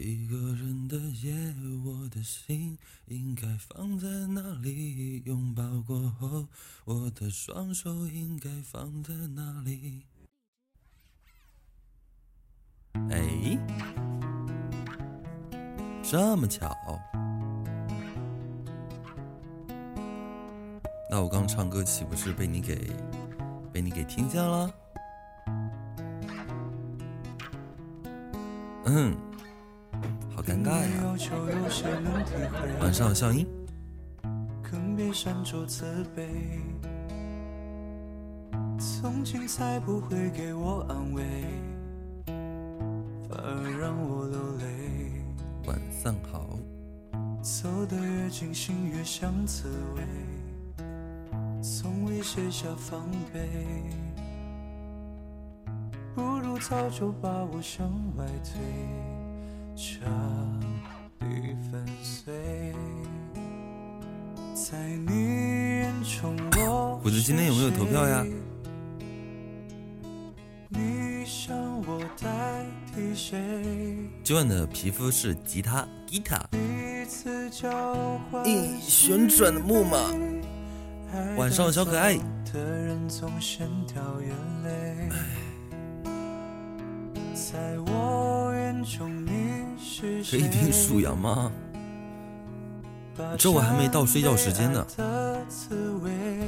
一个人的夜，我的心应该放在哪里？拥抱过后，我的双手应该放在哪里？哎，这么巧？那我刚唱歌岂不是被你给被你给听见了？嗯。好尴尬呀！晚上笑音。更别闪烁慈悲，从今才不会给我安慰，反而让我流泪。晚上好。走得越近，心越像刺猬，从未卸下防备，不如早就把我向外推。彻底粉碎。在你眼中我虎子今天有没有投票呀？你想我代替谁？今晚的皮肤是吉他，guitar。一旋转的木马。晚上小可爱。在我眼中你。可以听数羊吗？这我还没到睡觉时间呢，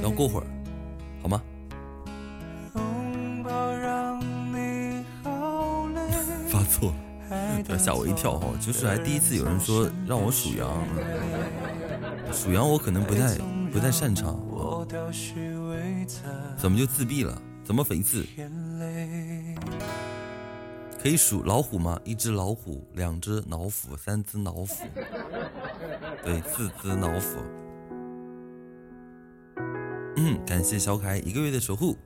要过会儿，好吗？发错，要吓我一跳哈！就是还第一次有人说让我数羊，数羊我可能不太不太擅长，怎么就自闭了？怎么讽刺？可以数老虎吗？一只老虎，两只老虎，三只老虎，对，四只老虎。嗯，感谢小凯一个月的守护。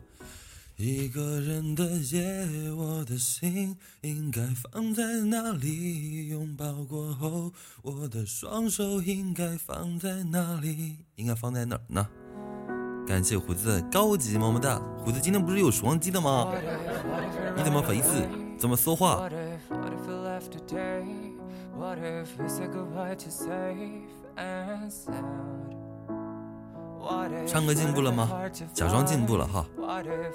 一个人的夜，我的心应该放在哪里？拥抱过后，我的双手应该放在哪里？应该放在哪儿呢？感谢胡子高级么么哒。胡子今天不是有双击的吗？你怎么回事？怎么说话？唱歌进步了吗？假装进步了哈，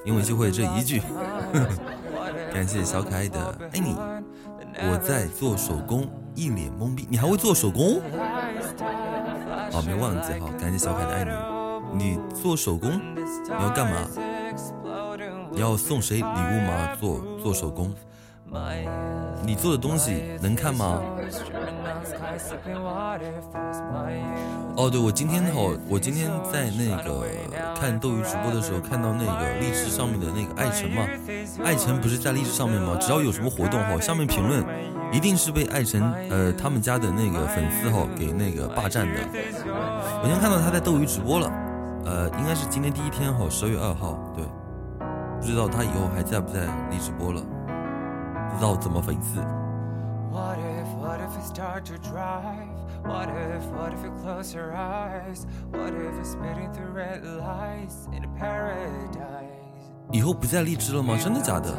因为就会这一句。感谢小可爱的爱你，我在做手工，一脸懵逼。你还会做手工？哦，没忘记哈。感谢小可爱的爱你，你做手工你要干嘛？你 要送谁礼物吗？做做手工。你做的东西能看吗？哦，对，我今天哈，我今天在那个看斗鱼直播的时候，看到那个荔枝上面的那个爱晨嘛，爱晨不是在荔枝上面吗？只要有什么活动哈，下面评论一定是被爱晨呃他们家的那个粉丝哈给那个霸占的。我先看到他在斗鱼直播了，呃，应该是今天第一天哈，十二月二号，对，不知道他以后还在不在荔直播了。不知道怎么讽刺。以后不再荔枝了吗？真的假的？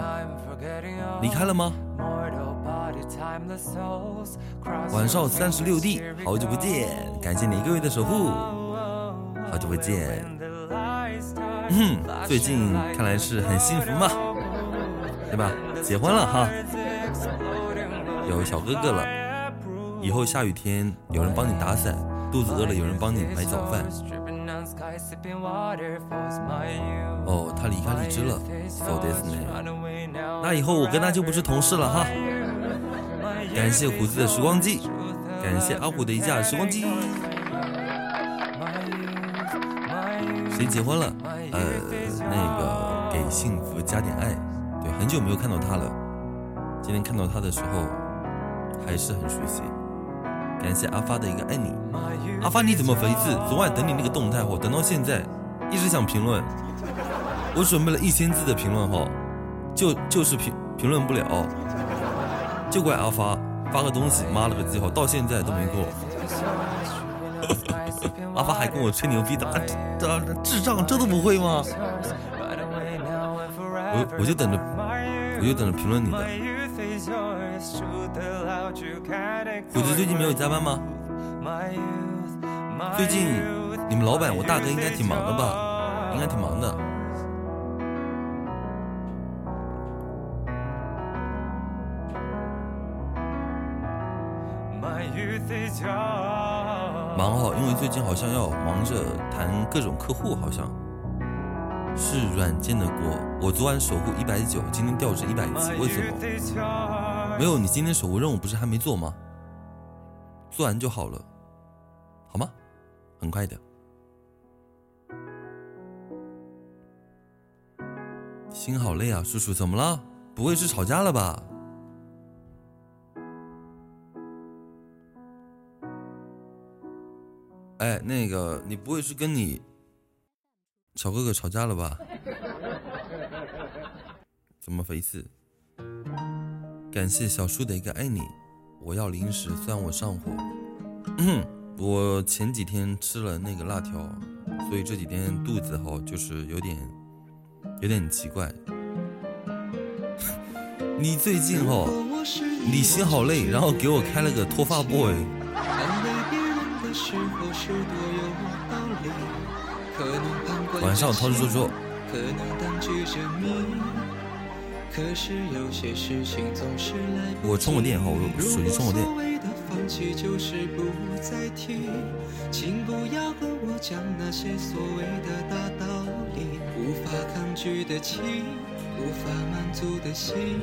离开了吗？晚上三十六弟，好久不见，感谢你一个月的守护，好久不见。嗯，最近看来是很幸福嘛，对吧？结婚了哈，有小哥哥了。以后下雨天有人帮你打伞，肚子饿了有人帮你买早饭。哦，他离开荔枝了，so this man。那以后我跟他就不是同事了哈。感谢胡子的时光机，感谢阿虎的一架时光机。谁结婚了？呃，那个给幸福加点爱。很久没有看到他了，今天看到他的时候还是很熟悉。感谢阿发的一个爱你，阿发你怎么回事？昨晚等你那个动态，我等到现在一直想评论，我准备了一千字的评论哈，就就是评评论不了，就怪阿发发个东西，妈了个鸡哈，到现在都没过。阿发还跟我吹牛逼的，这智障这都不会吗？我我就等着，我就等着评论你的，虎子最近没有加班吗？最近你们老板我大哥应该挺忙的吧？应该挺忙的。忙哦，因为最近好像要忙着谈各种客户，好像是软件的锅。我昨晚守护一百九，今天掉至一百七，为什么？没有，你今天守护任务不是还没做吗？做完就好了，好吗？很快的。心好累啊，叔叔，怎么了？不会是吵架了吧？哎，那个，你不会是跟你小哥哥吵架了吧？怎么回事？感谢小叔的一个爱你，我要零食，虽然我上火。我前几天吃了那个辣条，所以这几天肚子哈就是有点有点奇怪。你最近哈，你心好累，然后给我开了个脱发 boy。晚上掏出说说。我充个电哈，我手机充个电。请不要和我讲那些所谓的大道理，无法抗拒的情，无法满足的心，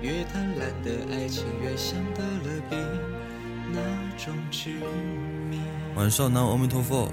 越贪婪的爱情越像得了病，那种执迷。晚上南无阿弥陀佛。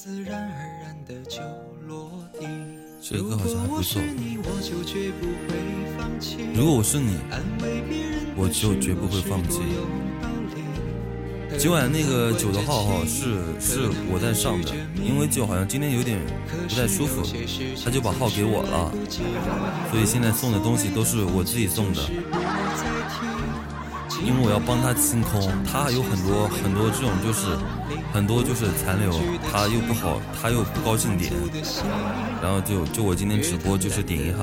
自然而然的就落地。这个歌好像还不错。如果我是你，我就绝不会放弃。今晚那个酒的号号是是我在上的，因为酒好像今天有点不太舒服，他就把号给我了，所以现在送的东西都是我自己送的。因为我要帮他清空，他有很多很多这种就是很多就是残留，他又不好，他又不高兴点，然后就就我今天直播就是点一下。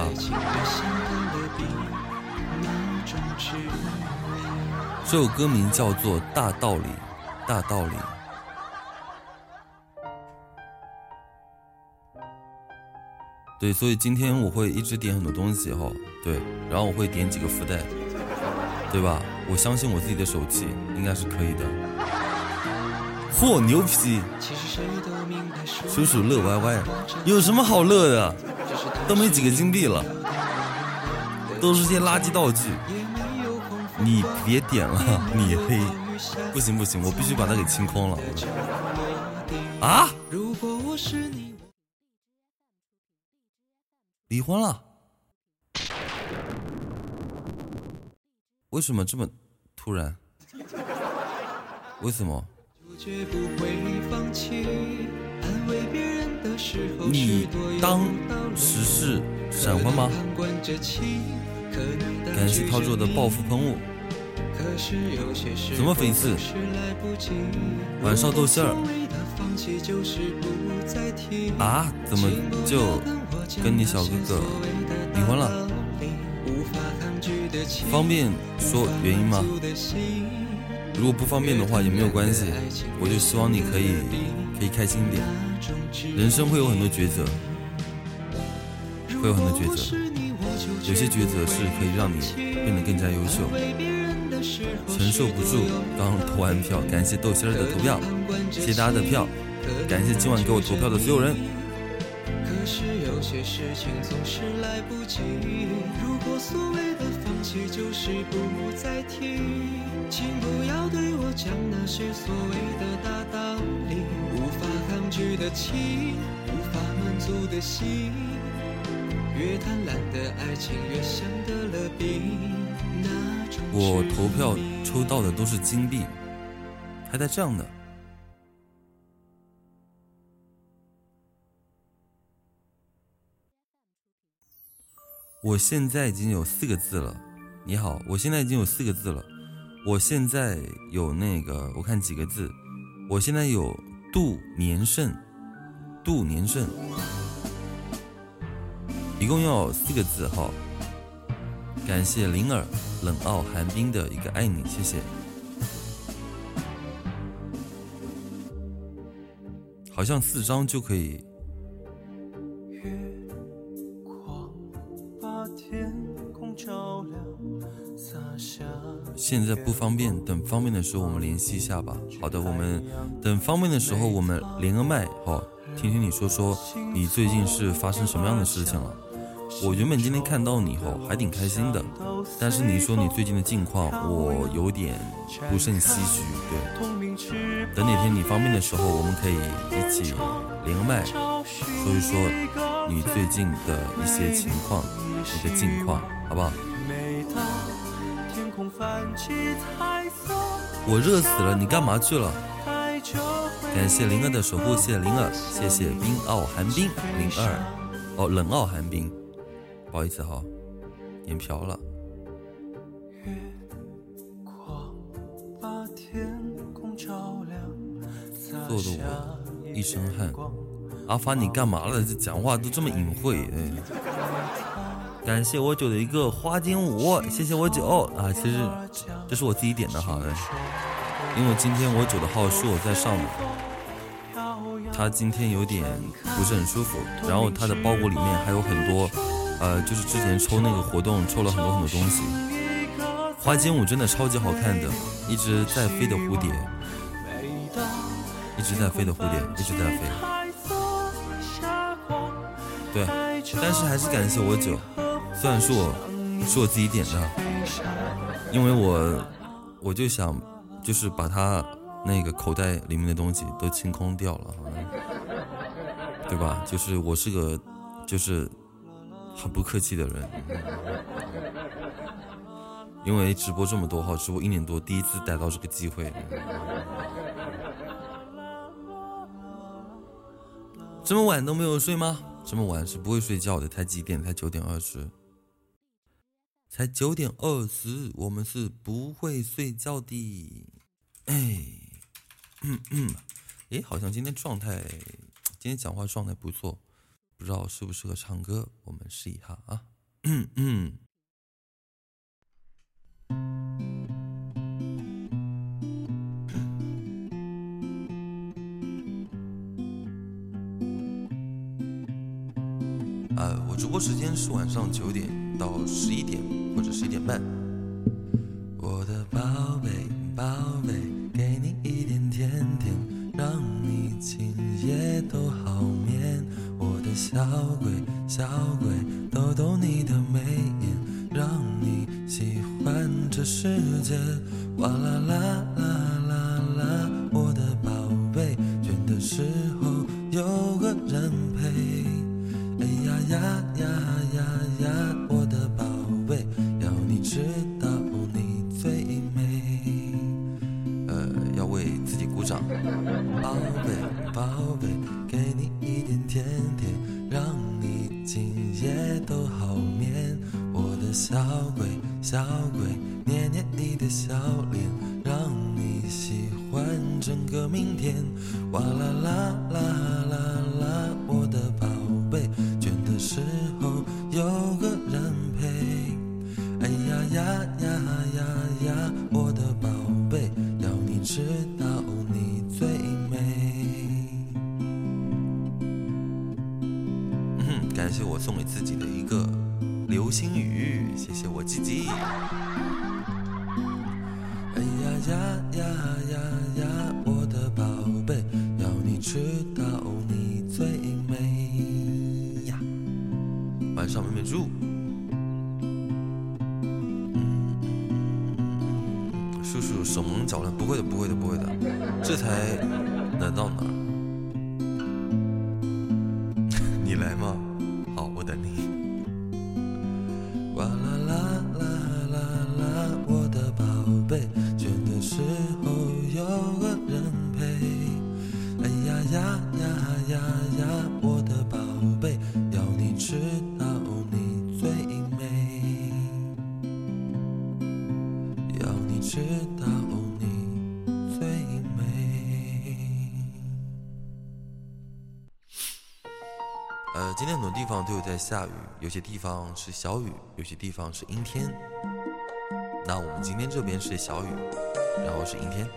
这首歌名叫做《大道理》，大道理。对，所以今天我会一直点很多东西哈，对，然后我会点几个福袋，对吧？我相信我自己的手气应该是可以的。嚯，牛皮！叔叔乐歪歪，有什么好乐的？都没几个金币了，都是些垃圾道具。你别点了，你黑！不行不行，我必须把它给清空了。啊？离婚了？为什么这么突然？为什么？你当时是闪婚吗？感谢涛做的报复喷雾。怎么粉丝？晚上逗馅儿。啊？怎么就跟你小哥哥离婚了？方便说原因吗？如果不方便的话也没有关系，我就希望你可以可以开心点。人生会有很多抉择，会有很多抉择，有些抉择是可以让你变得更加优秀。承受不住，刚投完票，感谢豆心儿的投票，谢谢大家的票，感谢今晚给我投票的所有人。些事情总是来不及。如果所谓的放弃就是不再提，请不要对我讲那些所谓的大道理。无法抗拒的情，无法满足的心，越贪婪的爱情越像得了病。我投票抽到的都是金币，还带这样的。我现在已经有四个字了，你好，我现在已经有四个字了。我现在有那个，我看几个字，我现在有度年胜，度年胜，一共要四个字哈。感谢灵儿冷傲寒冰的一个爱你，谢谢。好像四张就可以。现在不方便，等方便的时候我们联系一下吧。好的，我们等方便的时候我们连个麦，好，听听你说说你最近是发生什么样的事情了。我原本今天看到你后还挺开心的，但是你说你最近的近况，我有点不甚唏嘘。对，等哪天你方便的时候，我们可以一起连个麦，说一说你最近的一些情况，你的近况，好不好？我热死了，你干嘛去了？感谢灵儿的守护，谢谢灵儿，谢谢冰傲寒冰灵儿，哦，冷傲寒冰，不好意思哈，眼瓢了。做的我一身汗。阿发，你干嘛了？这讲话都这么隐晦，哎。感谢我九的一个花间舞，谢谢我九啊！其实这是我自己点的哈，因为今天我九的号是我在上的，他今天有点不是很舒服，然后他的包裹里面还有很多，呃，就是之前抽那个活动抽了很多很多东西。花间舞真的超级好看的，一直在飞的蝴蝶，一直在飞的蝴蝶，一直在飞。对，但是还是感谢我九。虽然是我是我自己点的，因为我我就想就是把他那个口袋里面的东西都清空掉了，对吧？就是我是个就是很不客气的人，因为直播这么多号，直播一年多，第一次逮到这个机会。这么晚都没有睡吗？这么晚是不会睡觉的，才几点？才九点二十。才九点二十，我们是不会睡觉的。哎，嗯嗯，哎，好像今天状态，今天讲话状态不错，不知道适不适合唱歌，我们试一下啊。嗯嗯。呃，我直播时间是晚上九点到十一点。或者十一点半。我的宝贝，宝贝，给你一点甜甜，让你今夜都好眠。我的小鬼，小鬼，逗逗你的眉眼，让你喜欢这世界。哇啦啦啦啦的时候有个人陪。哎呀呀呀呀呀，我的宝贝，要你知道你最美。嗯，感谢我送给自己的一个流星雨，谢谢我吉吉。晚上美美住。手忙脚乱，不会的，不在下雨，有些地方是小雨，有些地方是阴天。那我们今天这边是小雨，然后是阴天。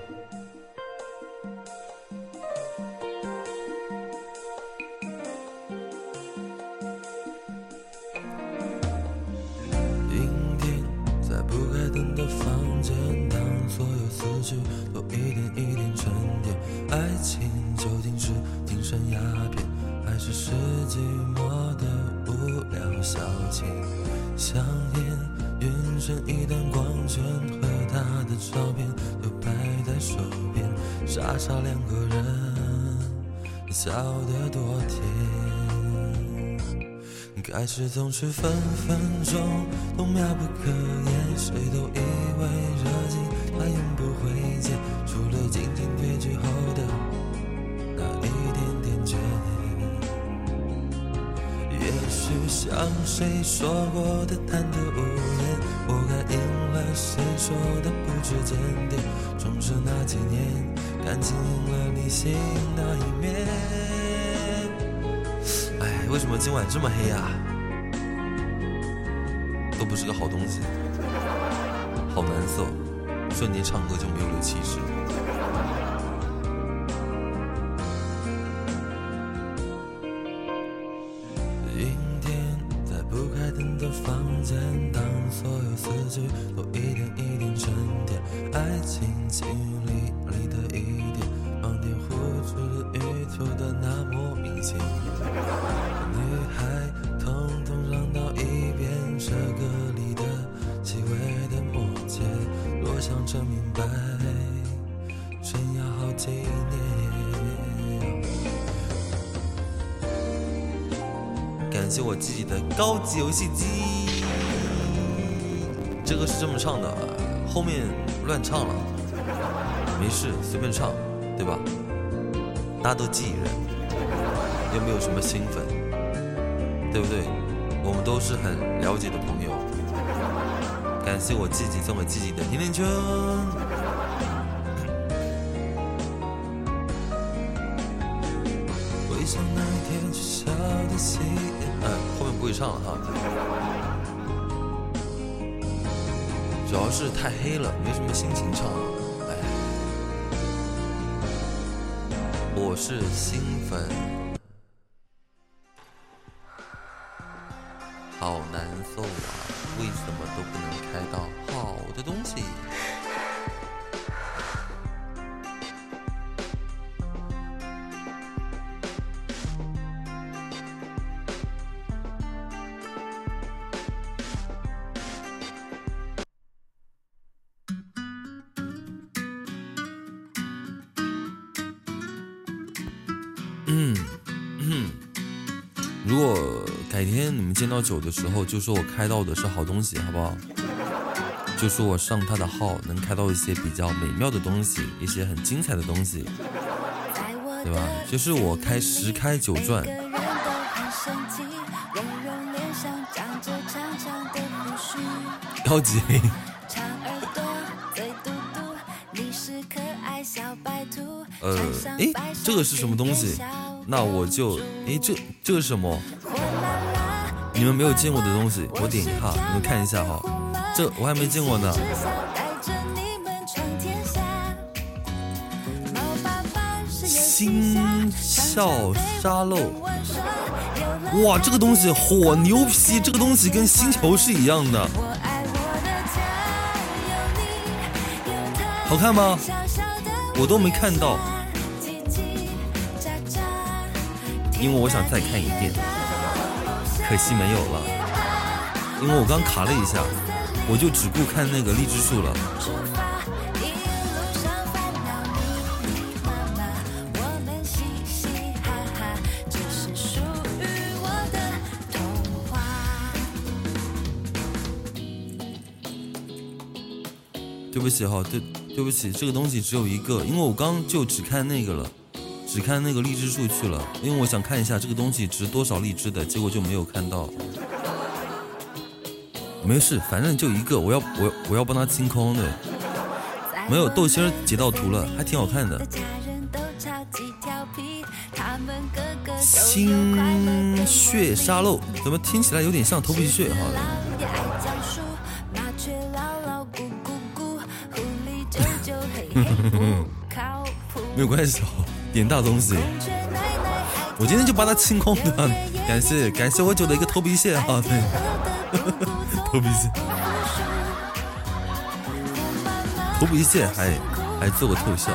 开始总是分分钟都妙不可言，谁都以为热情它永不会减，除了静静褪去后的那一点点倦。也许像谁说过的贪得无厌，我感应了谁说的不知检点，总是那几年感情赢了理性那一面。为什么今晚这么黑呀？不是个好东西，好难受，瞬间唱歌就没有了气势。随便唱，对吧？大家都记人，又没有什么新粉，对不对？我们都是很了解的朋友。感谢我自己送给自己的甜甜圈。回想那一天取消的戏，嗯，后面不会唱了哈。主要是太黑了，没什么心情唱。哎，我是新粉。见到酒的时候，就说我开到的是好东西，好不好？就说我上他的号能开到一些比较美妙的东西，一些很精彩的东西，对吧？就是我开十开九赚。高级。呃，哎，这个是什么东西？那我就，哎，这这个是什么？你们没有见过的东西，我点一下，你们看一下哈，这我还没见过呢。星笑沙漏，哇，这个东西火牛皮，这个东西跟星球是一样的，好看吗？我都没看到，因为我想再看一遍。可惜没有了，因为我刚卡了一下，我就只顾看那个荔枝树了。对不起哈，对对不起，这个东西只有一个，因为我刚就只看那个了。只看那个荔枝树去了，因为我想看一下这个东西值多少荔枝的，结果就没有看到。没事，反正就一个，我要我我要帮他清空的。没有豆心儿截到图了，还挺好看的。心血沙漏，怎么听起来有点像头皮屑？哈。没有关系，点大东西。我今天就把它清空的，感谢感谢我九的一个头皮屑啊，对，头皮屑，头皮屑还还做个特效。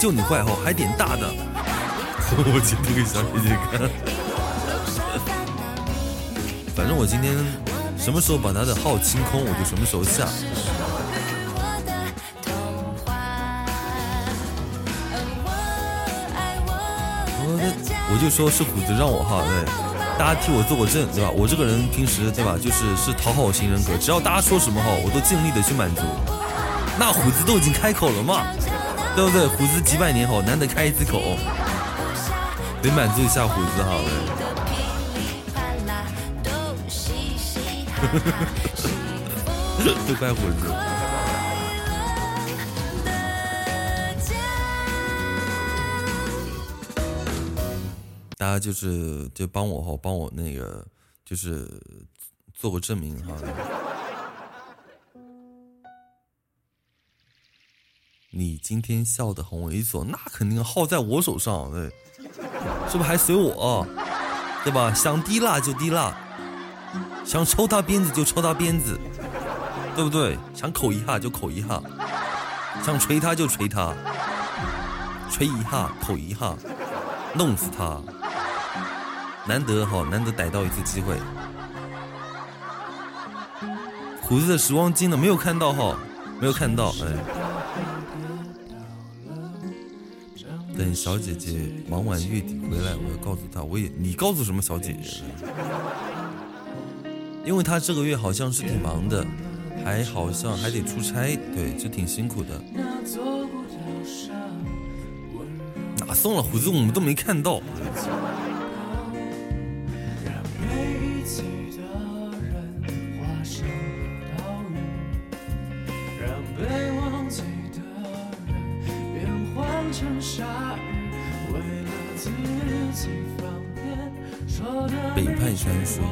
就你坏吼，还点大的，我截图给小姐姐看。反正我今天什么时候把他的号清空，我就什么时候下。我就说是虎子让我哈，对，大家替我做个证，对吧？我这个人平时对吧，就是是讨好型人格，只要大家说什么哈，我都尽力的去满足。那虎子都已经开口了嘛，对不对？虎子几百年后难得开一次口，得满足一下虎子哈。都怪虎子。大家就是就帮我哈，帮我那个就是做个证明哈。你今天笑得很猥琐，那肯定号在我手上，对，是不是还随我，对吧？想滴蜡就滴蜡，想抽他鞭子就抽他鞭子，对不对？想口一下就口一下，想锤他就锤他，锤一下口一下，弄死他。难得哈，难得逮到一次机会。胡子的时光机呢？没有看到哈，没有看到。哎，等小姐姐忙完月底回来，我要告诉她，我也你告诉什么小姐姐？因为她这个月好像是挺忙的，还好像还得出差，对，就挺辛苦的。哪送了虎子？我们都没看到。北派传说，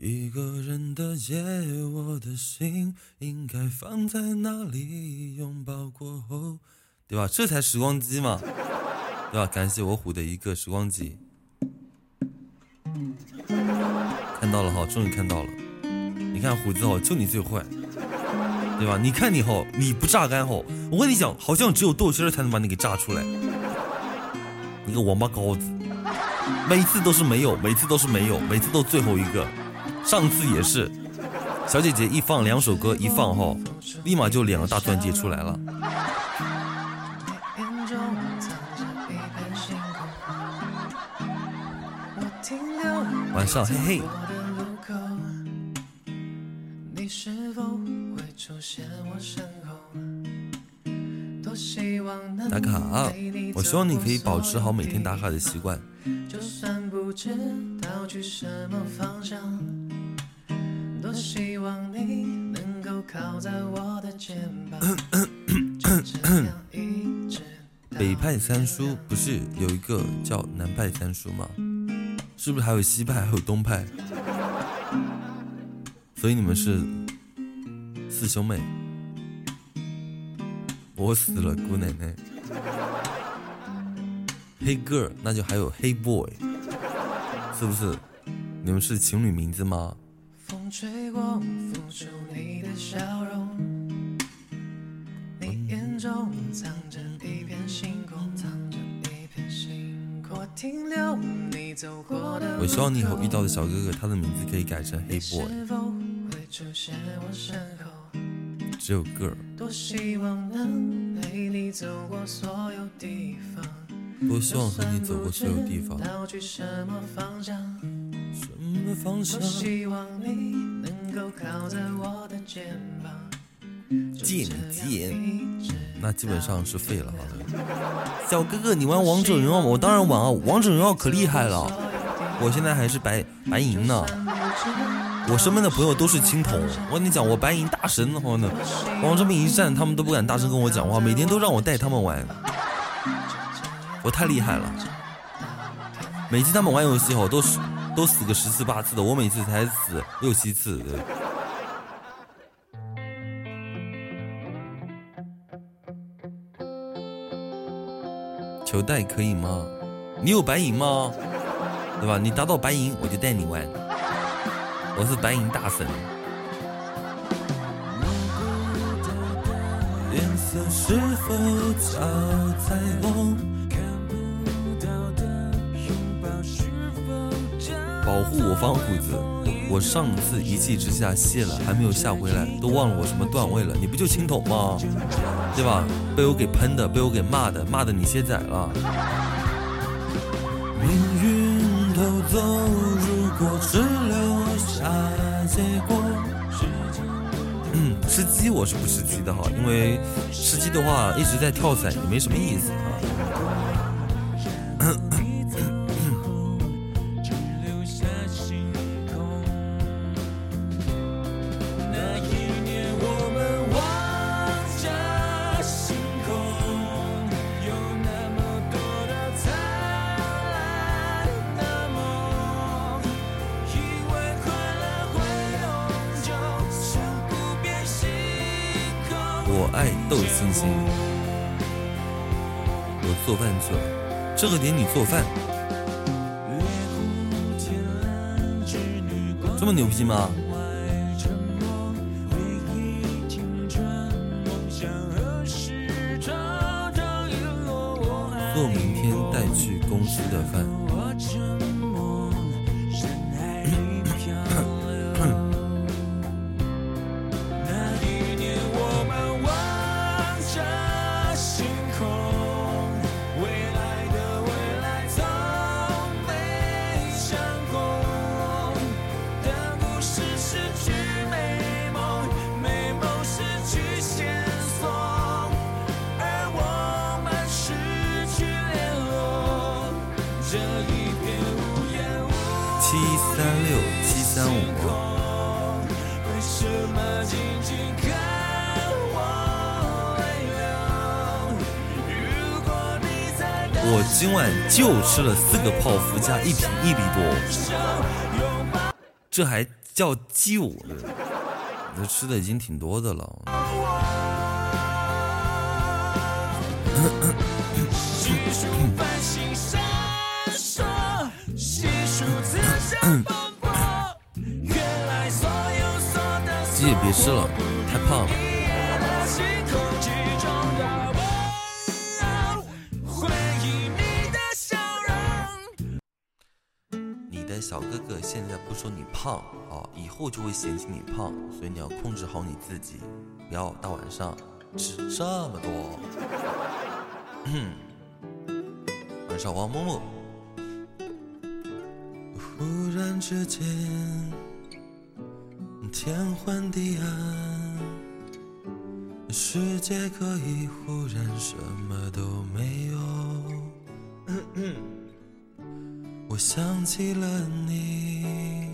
一个人的夜，我的心应该放在哪里？拥抱过后，对吧？这才时光机嘛，对吧？感谢我虎的一个时光机，看到了哈，终于看到了。你看虎子哦，就你最坏，对吧？你看你吼，你不榨干吼，我跟你讲，好像只有豆心儿才能把你给榨出来，你个王八羔子。每次都是没有，每次都是没有，每次都最后一个。上次也是，小姐姐一放两首歌，一放后，立马就两个大钻戒出来了。晚上，嘿嘿。打卡，我希望你可以保持好每天打卡的习惯。北派三叔不是有一个叫南派三叔吗？是不是还有西派还有东派？所以你们是四兄妹。我死了，姑奶奶。黑 girl，那就还有黑 boy，是不是？你们是情侣名字吗？我希望你以后遇到的小哥哥，他的名字可以改成黑 boy。只有 girl。多希望能陪你走过所有地方。多希望和你走过所有地方。什么方向？什么方向？贱贱，那基本上是废了哈。小哥哥，你玩王者荣耀吗？我当然玩啊，王者荣耀可厉害了。我现在还是白白银呢。我身边的朋友都是青铜。我跟你讲，我白银大神，好呢。往这边一站，他们都不敢大声跟我讲话，每天都让我带他们玩。我太厉害了。每次他们玩游戏哦，都是都死个十次八次的，我每次才死六七次。求带可以吗？你有白银吗？对吧？你达到白银，我就带你玩。我是白银大神。保护我方虎子，我上次一气之下卸了，还没有下回来，都忘了我什么段位了。你不就青铜吗？对吧？被我给喷的，被我给骂的，骂的你卸载了。命运偷走，如果只。嗯，吃鸡我是不吃鸡的哈，因为吃鸡的话一直在跳伞也没什么意思啊。这个点你做饭，这么牛逼吗？做明天带去公司的饭。吃了四个泡芙加一瓶一比多，这还叫就？这吃的已经挺多的了。鸡也别吃了，太胖了。胖啊，以后就会嫌弃你胖，所以你要控制好你自己，不要大晚上吃这么多。晚上王默默。忽然之间，天昏地暗，世界可以忽然什么都没有。我想起了你，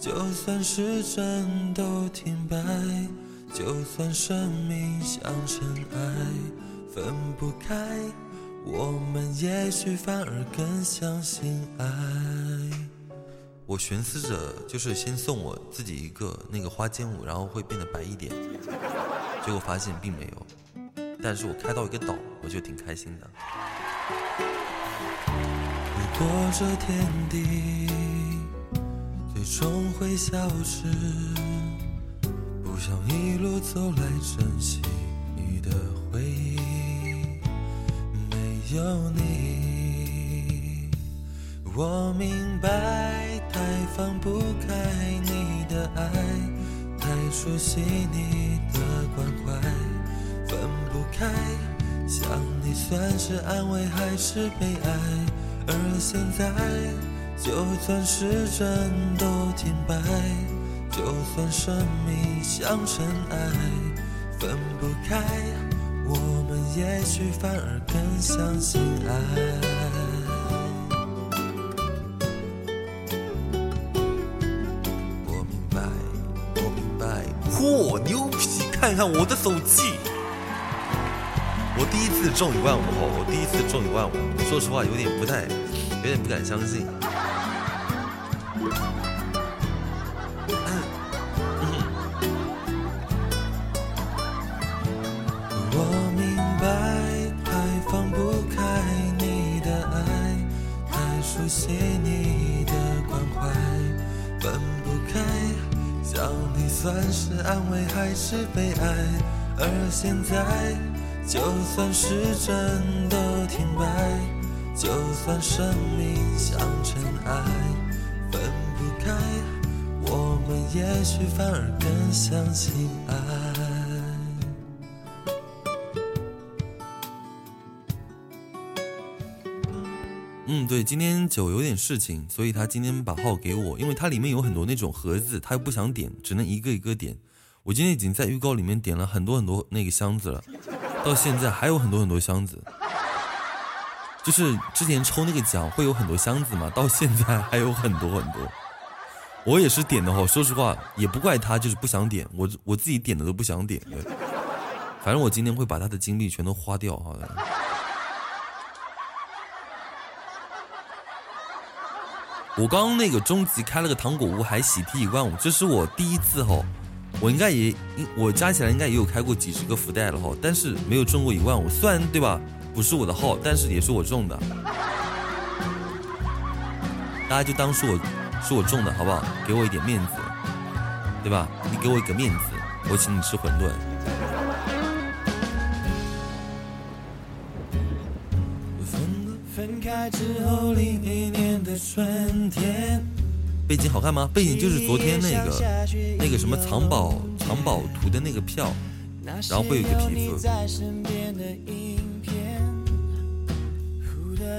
就算时针都停摆，就算生命像尘埃，分不开，我们也许反而更相信爱。我寻思着，就是先送我自己一个那个花间舞，然后会变得白一点。结果发现并没有，但是我开到一个岛，我就挺开心的。躲着天地。也终会消失。不想一路走来珍惜你的回忆，没有你，我明白太放不开你的爱，太熟悉你的关怀，分不开。想你算是安慰还是悲哀？而现在，就算时针都停摆。就算生命像尘埃，分不开，我们也许反而更相信爱。我明白，我明白。嚯，牛皮！看看我的手气，我第一次中一万五，我第一次中一万五，说实话有点不太，有点不敢相信。我明白太放不开你的爱太熟悉你的关怀分不开想你算是安慰还是悲哀而现在就算时针都停摆。就算生命像尘埃，分不开，我们也许反而更相信爱。嗯，对，今天酒有点事情，所以他今天把号给我，因为它里面有很多那种盒子，他又不想点，只能一个一个点。我今天已经在预告里面点了很多很多那个箱子了，到现在还有很多很多箱子，就是之前抽那个奖会有很多箱子嘛，到现在还有很多很多。我也是点的哈，说实话也不怪他，就是不想点，我我自己点的都不想点。反正我今天会把他的精力全都花掉哈。我刚刚那个终极开了个糖果屋，还喜提一万五，这是我第一次哈。我应该也，我加起来应该也有开过几十个福袋了哈，但是没有中过一万五，虽然对吧，不是我的号，但是也是我中的，大家就当是我是我中的，好不好？给我一点面子，对吧？你给我一个面子，我请你吃馄饨。分开之后，另一年的春天。背景好看吗？背景就是昨天那个那个什么藏宝藏宝图的那个票，然后会有一个皮肤。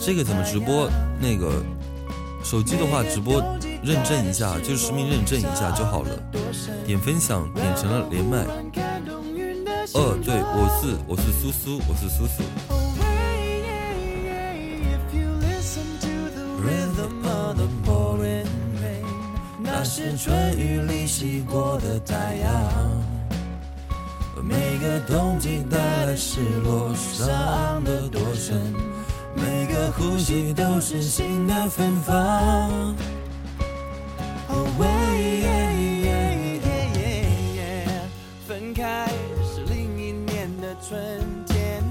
这个怎么直播？那个手机的话，直播认证一下，就实名认证一下就好了。点分享，点成了连麦。哦，对，我是我是苏苏，我是苏苏。是春雨里洗过的太阳，每个冬季带来失落，伤得多深，每个呼吸都是新的芬芳。分开是另一年的春天。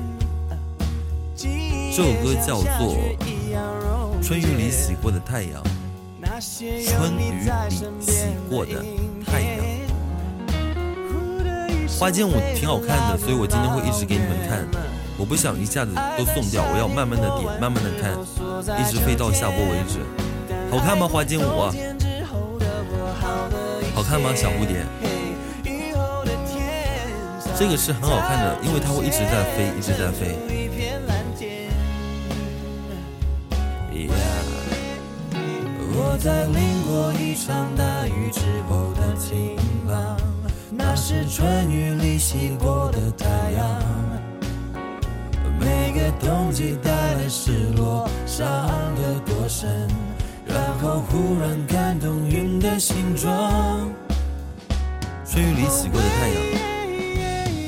这首歌叫做《春雨里洗过的太阳》。春雨里洗过的太阳，花间舞挺好看的，所以我今天会一直给你们看。我不想一下子都送掉，我要慢慢的点，慢慢的看，一直飞到下播为止。好看吗？花间舞，好看吗？小蝴蝶，这个是很好看的，因为它会一直在飞，一直在飞。在淋过一场大雨之后的晴朗，那是春雨里洗过的太阳。每个冬季带来失落，伤得多深，然后忽然感动云的形状。春雨里洗过的太阳。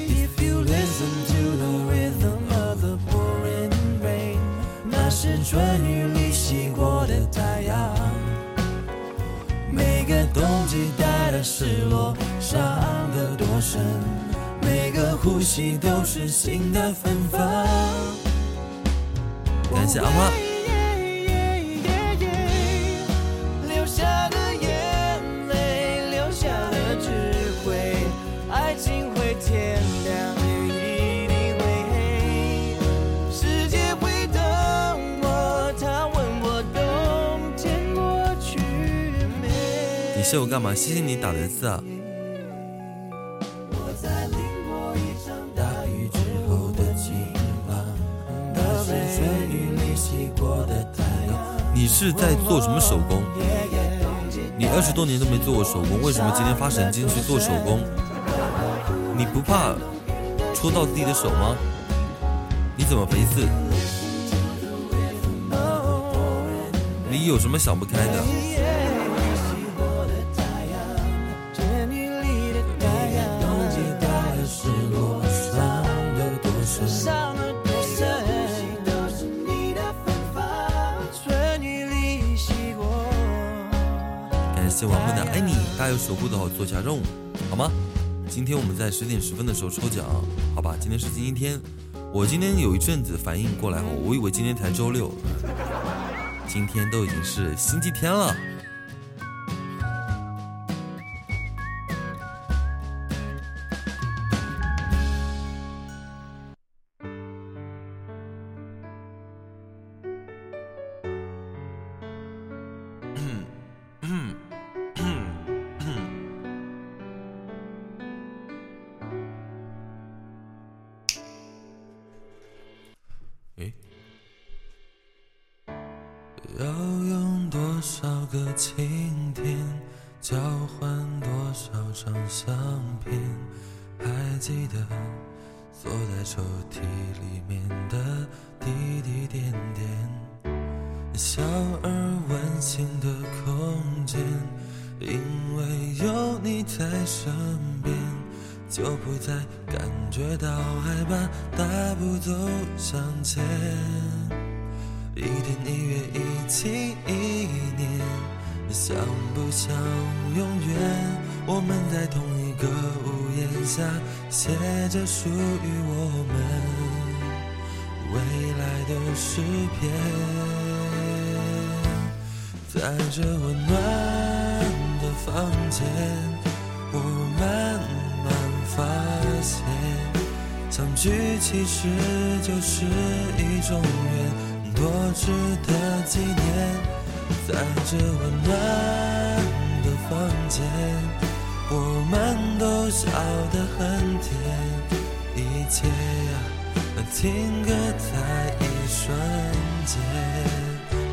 If you listen to the rhythm of the pouring rain，那是春雨里洗过的太阳。的失落，伤得多深，每个呼吸都是新的芬芳。感谢阿花。谢我干嘛？谢谢你打的字啊！你是在做什么手工？你二十多年都没做过手工，为什么今天发神经去做手工？你不怕戳到自己的手吗？你怎么回事？你有什么想不开的？爱你，大家有守护的话做一下任务，好吗？今天我们在十点十分的时候抽奖，好吧？今天是星期天，我今天有一阵子反应过来后，我以为今天才周六，今天都已经是星期天了。值得纪念在这温暖的房间我们都笑得很甜一切停格在一瞬间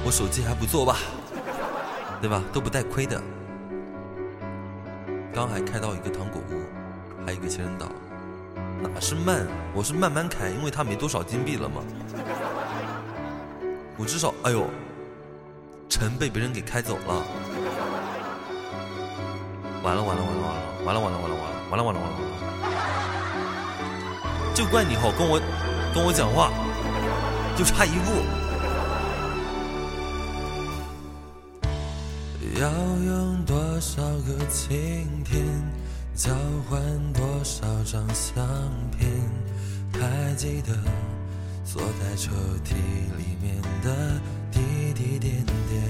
我手机还不错吧对吧？都不带亏的。刚还开到一个糖果屋还有一个情人岛哪是慢我是慢慢开因为他没多少金币了嘛。我至少，哎呦，城被别人给开走了。完了完了完了完了完了完了完了完了完了完了完了！就怪你好跟我跟我讲话，就差一步。要用多少个晴天，交换多少张相片？还记得锁在抽屉里面的滴滴点点，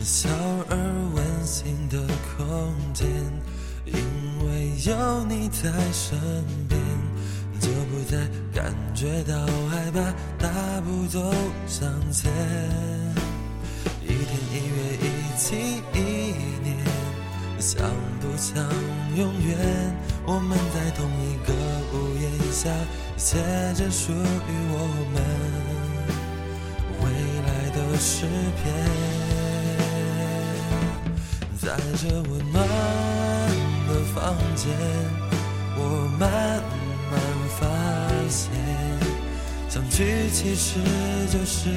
小而温馨的空间，因为有你在身边，就不再感觉到害怕，大步走向前，一天一月一。起一年，想不想永远？我们在同一个屋檐下，写着属于我们未来的诗篇。在这温暖的房间，我慢慢发现，相聚其实就是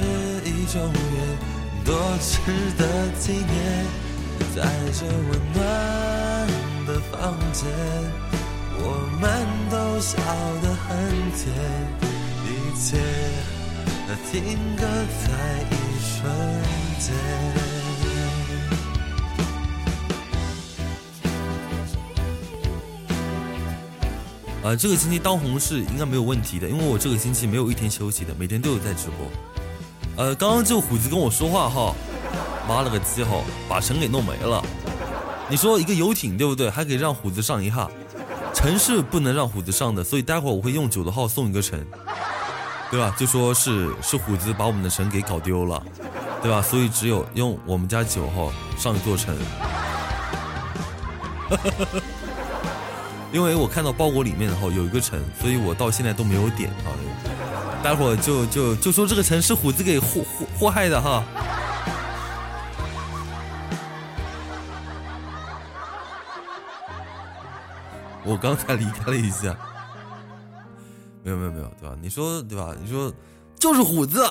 一种缘。多值得纪念。在这温暖的房间，我们都笑得一切停格在一瞬间。啊，这个星期当红是应该没有问题的，因为我这个星期没有一天休息的，每天都有在直播。呃，刚刚就虎子跟我说话哈，妈了个鸡哈，把神给弄没了。你说一个游艇对不对？还可以让虎子上一下，城是不能让虎子上的，所以待会儿我会用九的号送一个城，对吧？就说是是虎子把我们的城给搞丢了，对吧？所以只有用我们家九号上一座城。因为我看到包裹里面的话有一个城，所以我到现在都没有点啊。待会儿就就就说这个城是虎子给祸祸祸害的哈。我刚才离开了一下，没有没有没有，对吧？你说对吧？你说就是虎子，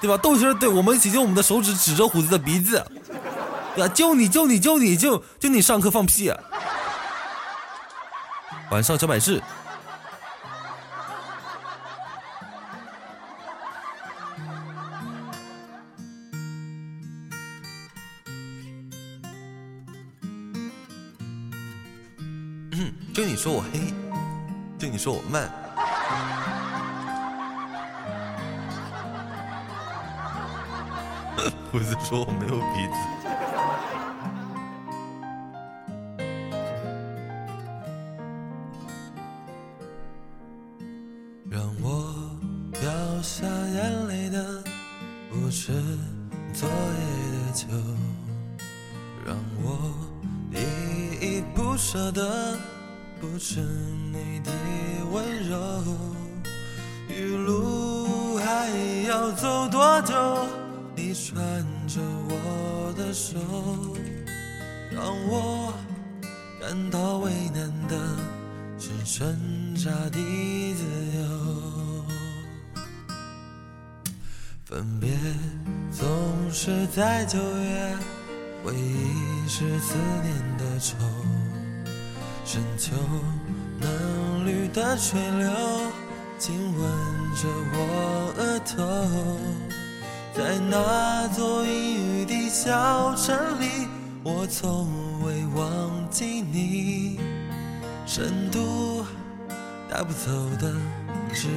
对吧？豆心对我们一起用我们的手指指着虎子的鼻子，对吧？就你就你就你就就你上课放屁。晚上小百事，对你说我黑对你说我慢。不是说我没有鼻子。让我掉下眼泪的不是昨夜的酒让我依依不舍的不成你的温柔，余路还要走多久？你穿着我的手，让我感到为难的是挣扎的自由。分别总是在九月，回忆是思念的愁。深秋嫩绿的垂柳，亲吻着我额头。在那座阴雨的小城里，我从未忘记你。深度带不走的只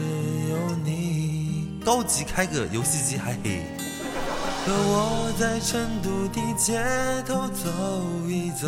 有你。高级开个游戏机还黑。和我在成都的街头走一走，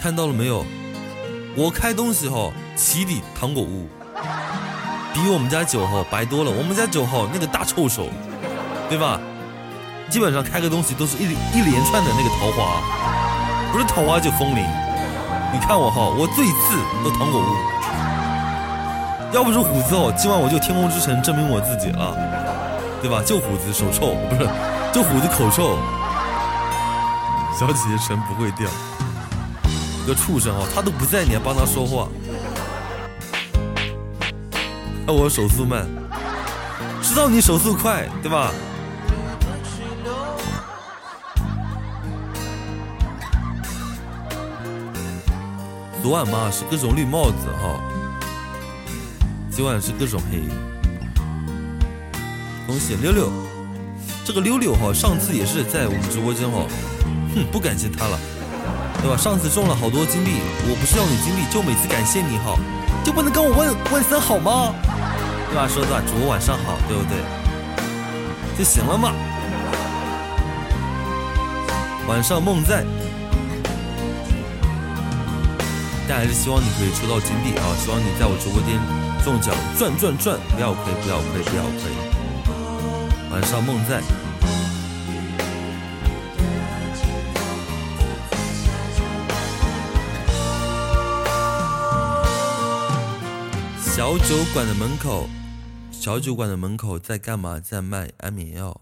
看到了没有？我开东西哈，起底糖果屋，比我们家九号白多了。我们家九号那个大臭手，对吧？基本上开个东西都是一一连串的那个桃花，不是桃花就风铃。你看我哈，我最次都糖果屋。要不是虎子哦，今晚我就天空之城证明我自己了，对吧？就虎子手臭，不是，就虎子口臭。小姐姐神不会掉，个畜生哦，他都不在，你还帮他说话？那我手速慢，知道你手速快，对吧？昨晚嘛是各种绿帽子哈。今晚是各种黑，恭喜六六，这个六六哈，上次也是在我们直播间哈，哼，不感谢他了，对吧？上次中了好多金币，我不是要你金币，就每次感谢你哈，就不能跟我问问声好吗？对吧？说的主播晚上好，对不对？就行了嘛。晚上梦在，但还是希望你可以抽到金币啊！希望你在我直播间。中奖赚赚赚！不要亏，不要亏，不要亏！晚上梦在。小酒馆的门口，小酒馆的门口在干嘛？在卖安眠药。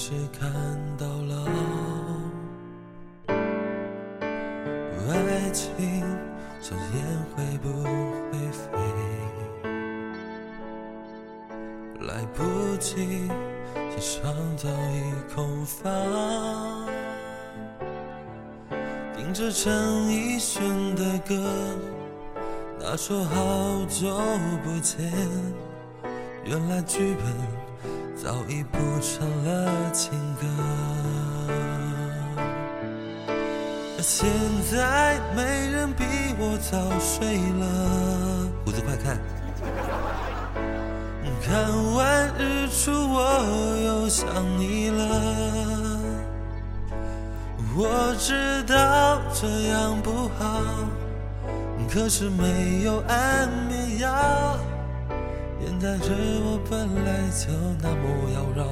是看到老，爱情像烟会不会飞？来不及，心上早已空房。听着陈奕迅的歌，那首好久不见，原来剧本。早已谱成了情歌。现在没人比我早睡了，胡子快看，看完日出我又想你了。我知道这样不好。可是没有安眠药，眼袋着我本来就那么妖娆。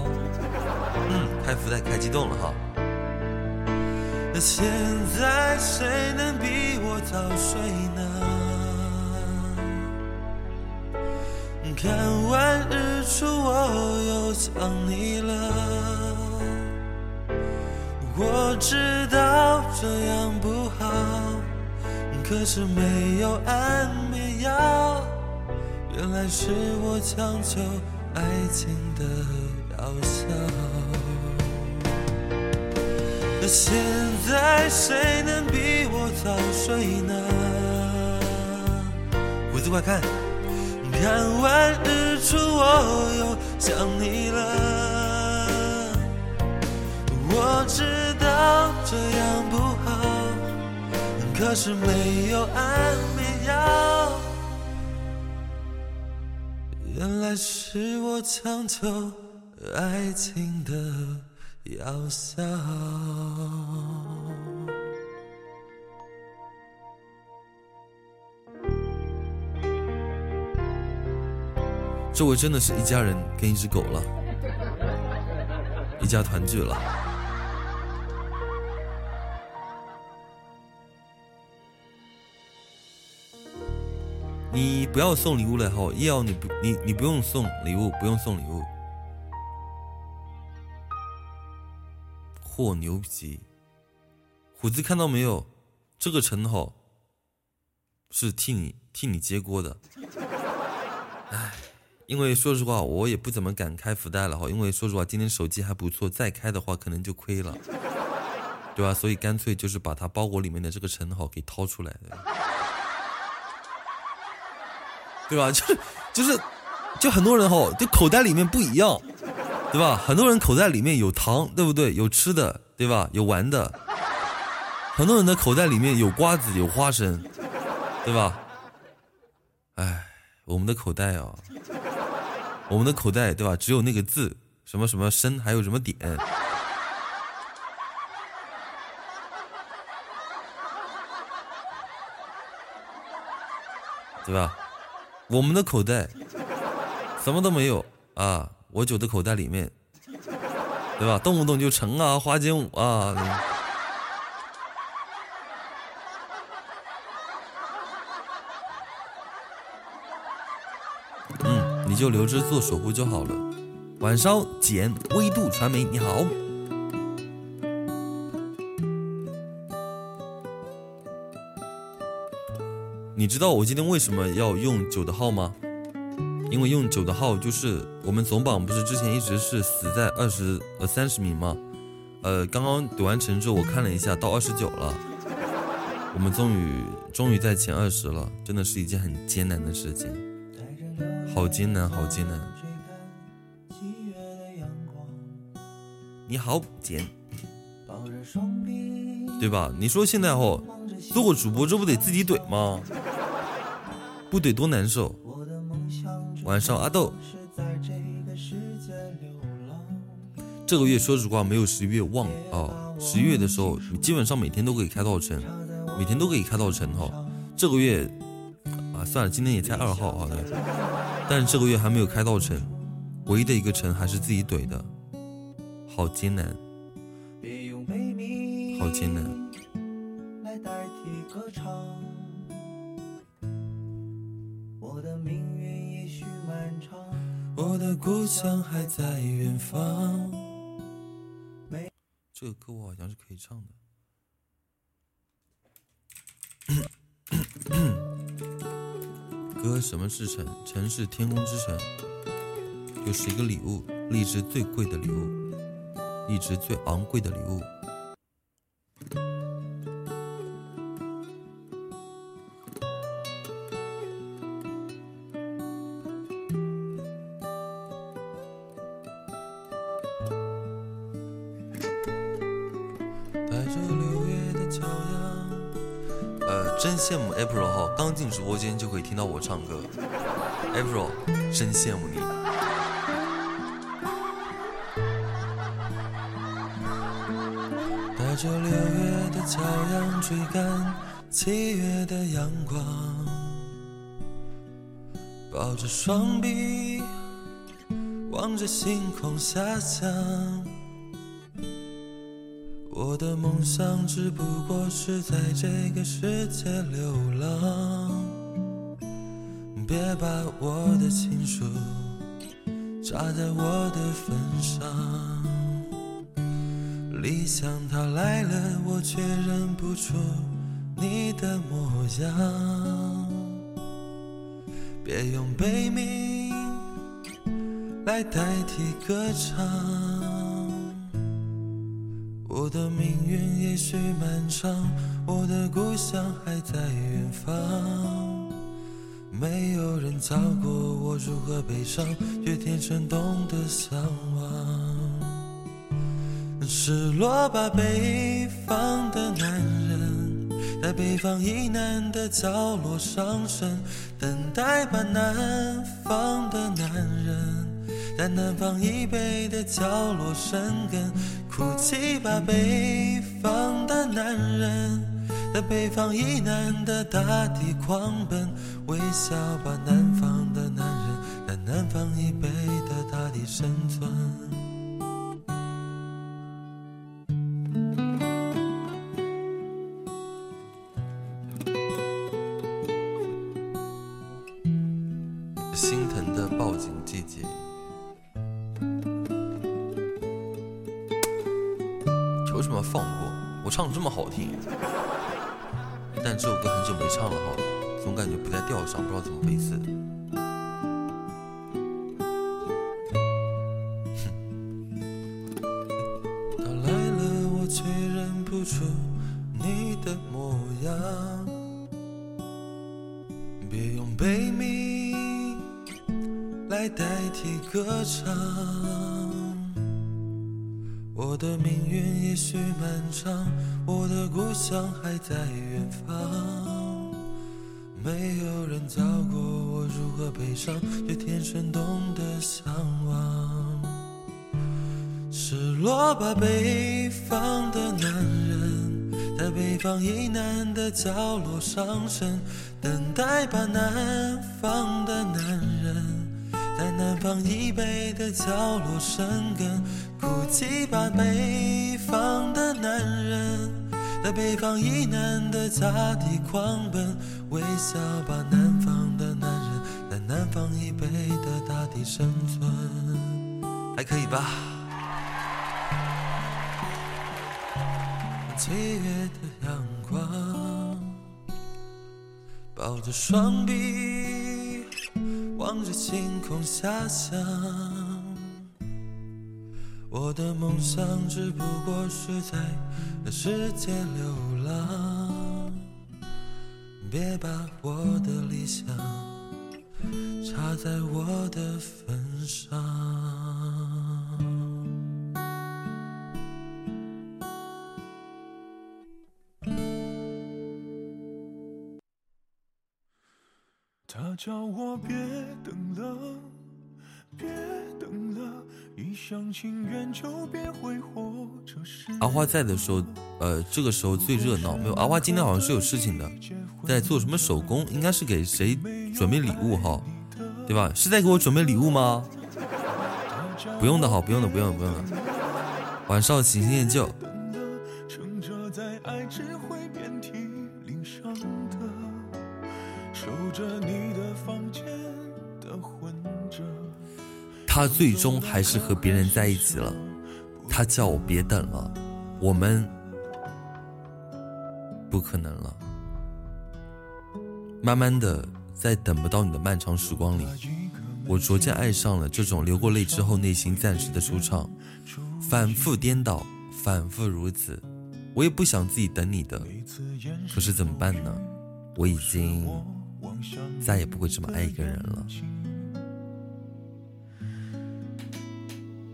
嗯，开福袋开激动了哈。现在谁能比我早睡呢？看完日出我又想你了。我知道这样不好。可是没有安眠药，原来是我强求爱情的药效。那现在谁能比我早睡呢？胡子快看，看完日出我又想你了。我知道这样不好。可是没有安眠药，原来是我强求爱情的药效。这回真的是一家人跟一只狗了，一家团聚了。你不要送礼物了哈，叶瑶你不你你不用送礼物，不用送礼物。嚯牛皮，虎子看到没有？这个陈哈是替你替你接锅的。哎，因为说实话，我也不怎么敢开福袋了哈，因为说实话，今天手机还不错，再开的话可能就亏了，对吧？所以干脆就是把它包裹里面的这个陈哈给掏出来。对吧？就是就是，就很多人哈，就口袋里面不一样，对吧？很多人口袋里面有糖，对不对？有吃的，对吧？有玩的。很多人的口袋里面有瓜子，有花生，对吧？哎，我们的口袋啊，我们的口袋，对吧？只有那个字，什么什么生，还有什么点，对吧？我们的口袋什么都没有啊！我九的口袋里面，对吧？动不动就成啊，花间舞啊。嗯，你就留着做守护就好了。晚上简微度传媒，你好。你知道我今天为什么要用九的号吗？因为用九的号就是我们总榜不是之前一直是死在二十呃三十名吗？呃，刚刚怼完成之后我看了一下到二十九了，我们终于终于在前二十了，真的是一件很艰难的事情，好艰难，好艰难。你好，简，对吧？你说现在哦，做个主播这不得自己怼吗？不怼多难受。晚上阿豆，这个月说实话没有十一月旺啊。十一月的时候，你基本上每天都可以开到城，每天都可以开到城哈。这个月啊，算了，今天也才二号啊，但是这个月还没有开到城，唯一的一个城还是自己怼的，好艰难，好艰难。我的故乡还在远方。这个歌我好像是可以唱的。歌什么是城？城是天空之城，就是一个礼物，荔枝最贵的礼物，荔枝最昂贵的礼物。April 哈，刚进直播间就可以听到我唱歌。April，真羡慕你。带着六月的骄阳追赶七月的阳光，抱着双臂望着星空遐想。我的梦想只不过是在这个世界流浪，别把我的情书扎在我的坟上。理想它来了，我却认不出你的模样。别用悲鸣来代替歌唱。我的命运也许漫长，我的故乡还在远方。没有人教过我如何悲伤，却天生懂得向往。失落吧，北方的男人，在北方以南的角落伤神，等待吧，南方的男人。在南方以北的角落生根，哭泣吧，北方的男人；在北方以南的大地狂奔，微笑吧，南方的男人；在南方以北的大地生存。把，北方的男人，在北方以南的角落伤神，等待吧，南方的男人。在南方以北的角落生根，哭泣吧，北方的男人；在北方以南的大地狂奔，微笑吧，南方的男人；在南方以北的大地生存，还可以吧？七月的阳光，抱着双臂。望着星空遐想，我的梦想只不过是在世界流浪。别把我的理想插在我的坟上。他叫我别等了，别等了，一厢情愿就别挥霍。这是阿花在的时候，呃，这个时候最热闹。没有阿花今天好像是有事情的，在做什么手工，应该是给谁准备礼物哈，对吧？是在给我准备礼物吗？不用的，好，不用的，不用的，不用的。晚上喜新厌旧。着你的房间的混着。他最终还是和别人在一起了，他叫我别等了，我们不可能了。慢慢的，在等不到你的漫长时光里，我逐渐爱上了这种流过泪之后内心暂时的舒畅，反复颠倒，反复如此。我也不想自己等你的，可是怎么办呢？我已经再也不会这么爱一个人了。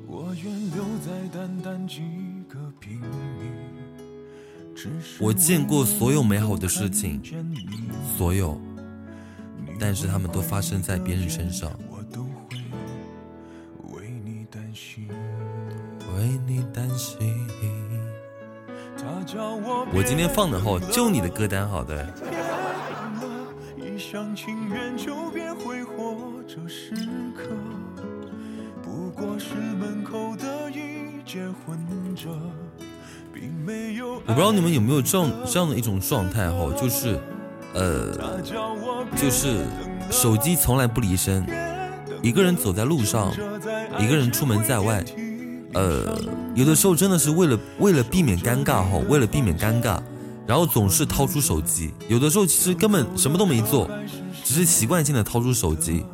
我愿留在淡淡几个平，我见过所有美好的事情，所有，但是他们都发生在别人身上。我都会为你担心。为你担心。我今天放的哈，就你的歌单，好的。别等了，一厢情愿就别挥霍这时刻，不过是门口的一截混着，并没有。我不知道你们有没有这样这样的一种状态哈，就是，呃，就是手机从来不离身，一个人走在路上，一个人出门在外，呃，有的时候真的是为了为了避免尴尬哈，为了避免尴尬，然后总是掏出手机。有的时候其实根本什么都没做，只是习惯性的掏出手机，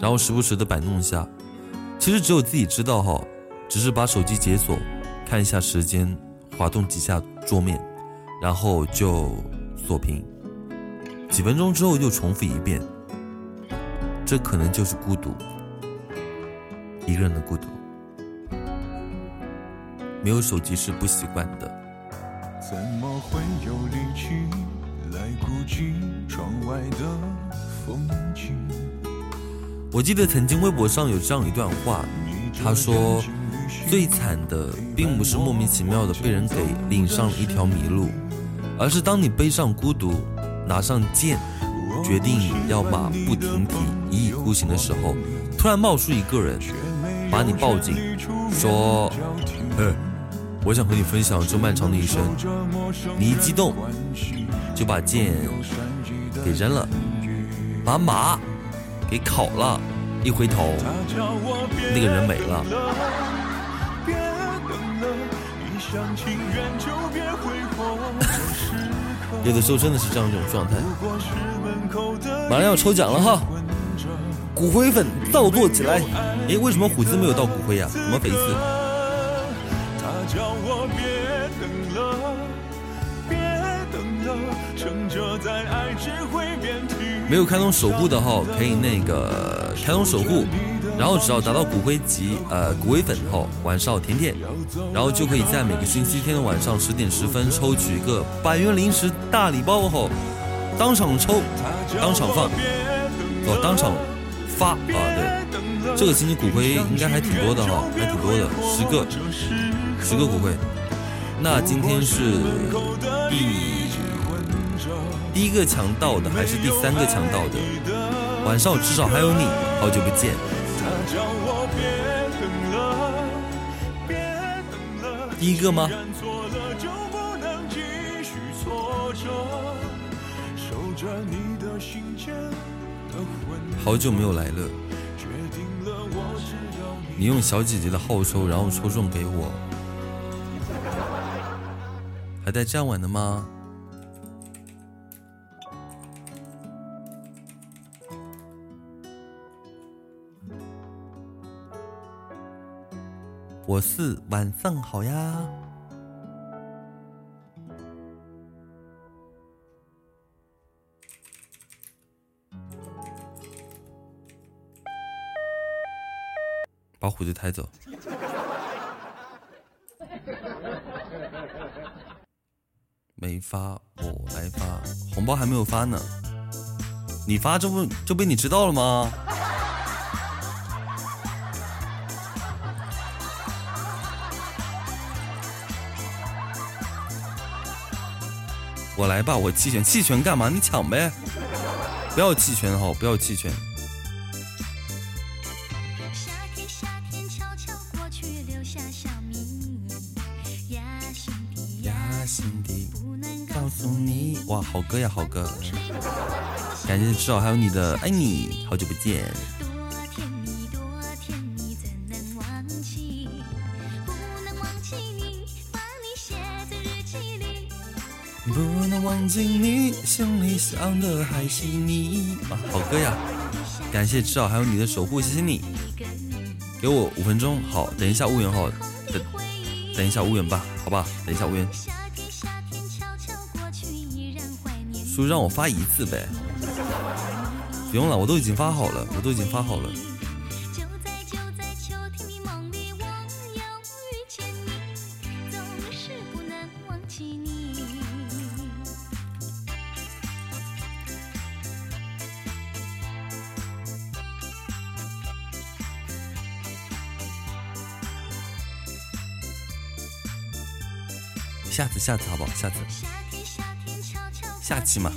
然后时不时的摆弄一下。其实只有自己知道哈，只是把手机解锁，看一下时间，滑动几下桌面，然后就锁屏。几分钟之后又重复一遍，这可能就是孤独，一个人的孤独。没有手机是不习惯的。怎么会有力气来顾及窗外的风景？我记得曾经微博上有这样一段话，他说：“最惨的并不是莫名其妙的被人给领上了一条迷路，而是当你背上孤独，拿上剑，决定要马不停蹄一意孤行的时候，突然冒出一个人，把你抱紧，说：‘呃，我想和你分享这漫长的一生。’你一激动，就把剑给扔了，把马给烤了，一回头，那个人没了。别等了，一厢情愿就别挥霍这时刻。有的时候真的是这样一种状态。马上要抽奖了哈，骨灰粉造作起来。诶，为什么虎子没有到骨灰呀、怎么回事？叫我别等了，别等了，撑着在爱只会遍体。没有开通守护的哈，可以那个开通守护，然后只要达到骨灰级呃骨灰粉后，晚上甜甜，然后就可以在每个星期天的晚上十点十分抽取一个百元零食大礼包后，当场抽，当场放，哦，当场发啊，对，这个星期骨灰应该还挺多的哈，还挺多的，十个，十个骨灰。那今天是第第一个抢到的还是第三个抢到的？晚上至少还有你，好久不见。第一个吗？好久没有来了，你。你用小姐姐的号抽，然后抽中给我，在站稳了吗？我是晚上好呀，把虎子抬走。没发，我来发，红包还没有发呢。你发这不就被你知道了吗？我来吧，我弃权，弃权干嘛？你抢呗，不要弃权哈，不要弃权。哇，好歌呀，好歌！感谢至少还有你的爱你，好久不见。不能忘记你，心里想的还是你。哇，好歌呀！感谢至少还有你的守护，谢谢你。给我五分钟，好，等一下乌云好，等等一下乌云吧，好吧，等一下乌云。说让我发一次呗，不用了，我都已经发好了，我都已经发好了。下次，下次好不好？下次。下期嘛，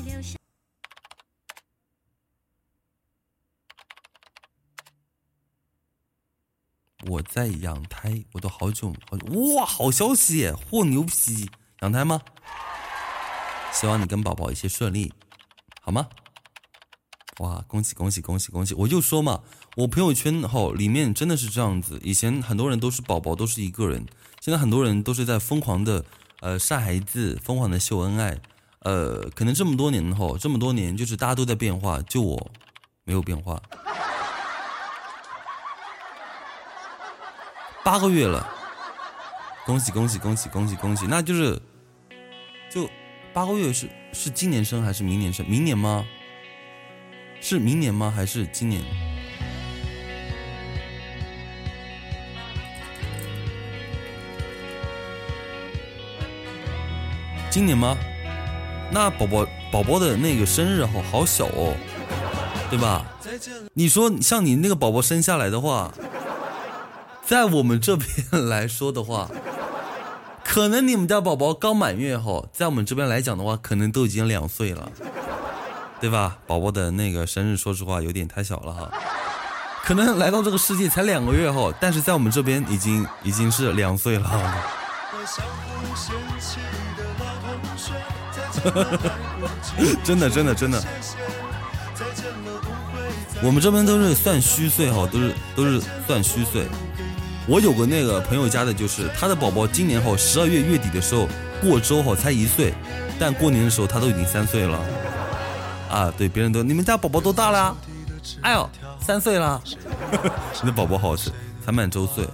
我在养胎，我都好久好哇，好消息，嚯牛皮，养胎吗？希望你跟宝宝一切顺利，好吗？哇，恭喜恭喜恭喜恭喜！我就说嘛，我朋友圈哈里面真的是这样子，以前很多人都是宝宝都是一个人，现在很多人都是在疯狂的呃晒孩子，疯狂的秀恩爱。呃，可能这么多年后，这么多年就是大家都在变化，就我没有变化。八个月了，恭喜恭喜恭喜恭喜恭喜！那就是，就八个月是是今年生还是明年生？明年吗？是明年吗？还是今年？今年吗？那宝宝宝宝的那个生日好好小哦，对吧？你说像你那个宝宝生下来的话，在我们这边来说的话，可能你们家宝宝刚满月哈，在我们这边来讲的话，可能都已经两岁了，对吧？宝宝的那个生日，说实话有点太小了哈，可能来到这个世界才两个月哈，但是在我们这边已经已经是两岁了。真的，真的，真的，我们这边都是算虚岁哈，都是都是算虚岁。我有个那个朋友家的，就是他的宝宝今年哈十二月月底的时候过周哈才一岁，但过年的时候他都已经三岁了。啊，对，别人都你们家宝宝多大了？哎呦，三岁了。你的宝宝好是才满周岁。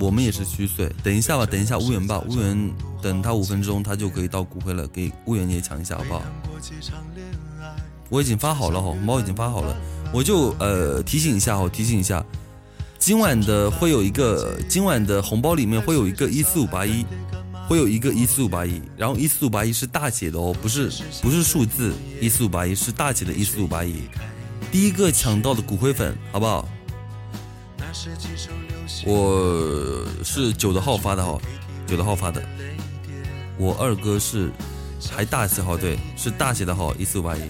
我们也是虚岁，等一下吧，等一下乌云吧，乌云等他五分钟，他就可以到骨灰了，给乌云也抢一下好不好？我已经发好了哈，红包已经发好了，我就呃提醒一下哈，提醒一下，今晚的会有一个，今晚的红包里面会有一个一四五八一，会有一个一四五八一，然后一四五八一是大写的哦，不是不是数字，一四五八一是大写的一四五八一，第一个抢到的骨灰粉好不好？我是九的号发的哈，九的号发的。我二哥是还大写号，对，是大写的号一四五八一。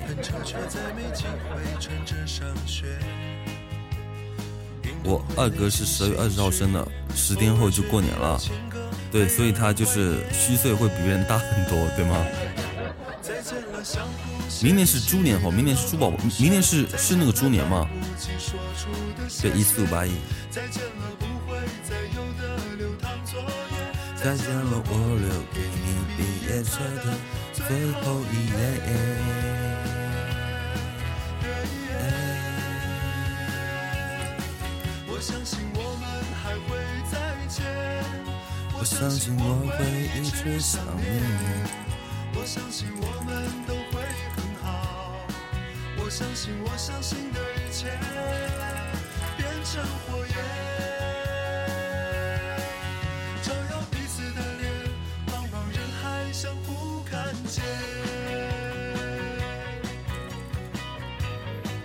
我二哥是十二月二十号生的，十天后就过年了，对，所以他就是虚岁会比别人大很多，对吗？明年是猪年哈，明年是猪宝宝，明年是是那个猪年吗？对，一四五八一。再见了，我留给你毕业册的最后一页。我相信我们还会再见，我相信我会一直想念你，我相信我们都会很好。我相信我相信的一切变成火焰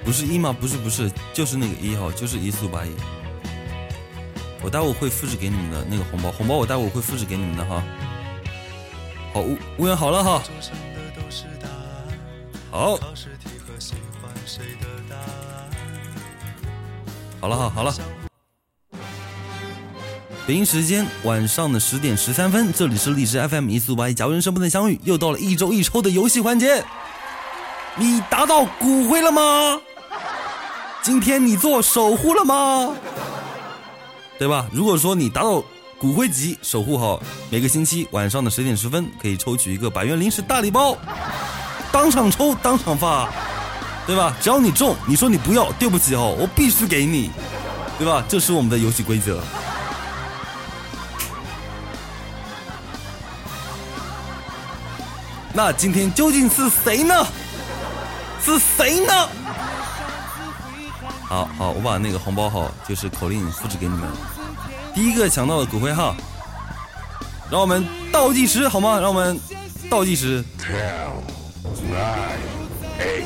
不是一吗？不是不是，就是那个一号，就是一四八一。我待会会复制给你们的那个红包，红包我待会会复制给你们的哈。好，物物源好了哈。好。好了哈，好了。北京时间晚上的十点十三分，这里是荔枝 FM 一四五八一，假如人生不能相遇，又到了一周一抽的游戏环节。你达到骨灰了吗？今天你做守护了吗？对吧？如果说你达到骨灰级守护好，每个星期晚上的十点十分可以抽取一个百元零食大礼包，当场抽当场发，对吧？只要你中，你说你不要，对不起哦，我必须给你，对吧？这是我们的游戏规则。那今天究竟是谁呢？是谁呢？好好，我把那个红包号就是口令复制给你们。第一个抢到的骨灰号，让我们倒计时好吗？让我们倒计时。Ten, nine, eight,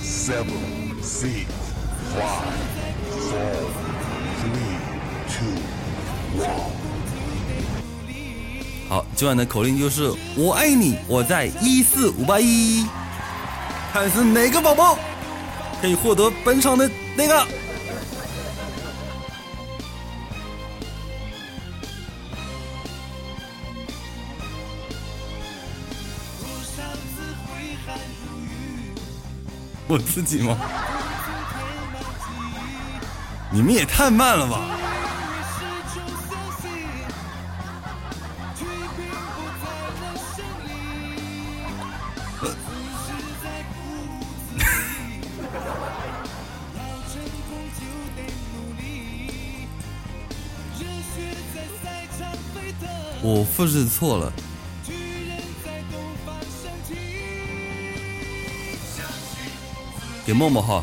seven, six, five, four, three, two, one. 好，今晚的口令就是“我爱你”，我在一四五八一，看是哪个宝宝可以获得本场的那个。我自己吗？你们也太慢了吧！我复制错了，给默默哈，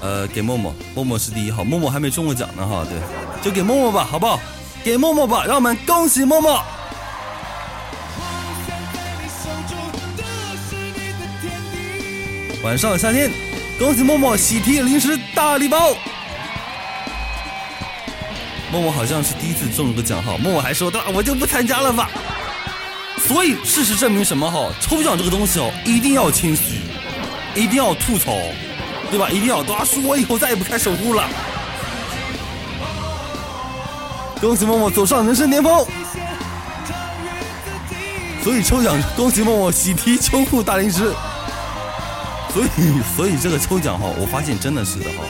呃，给默默，默默是第一号，默默还没中过奖呢哈，对，就给默默吧，好不好？给默默吧，让我们恭喜默默。晚上夏天，恭喜默默喜提零食大礼包。默默好像是第一次中了个奖哈，默默还说的我就不参加了吧。所以事实证明什么哈？抽奖这个东西哦，一定要谦虚，一定要吐槽，对吧？一定要对吧？说我以后再也不开守护了。恭喜默默走上人生巅峰。所以抽奖，恭喜默默喜提秋裤大零食。所以，所以这个抽奖哈，我发现真的是的哈，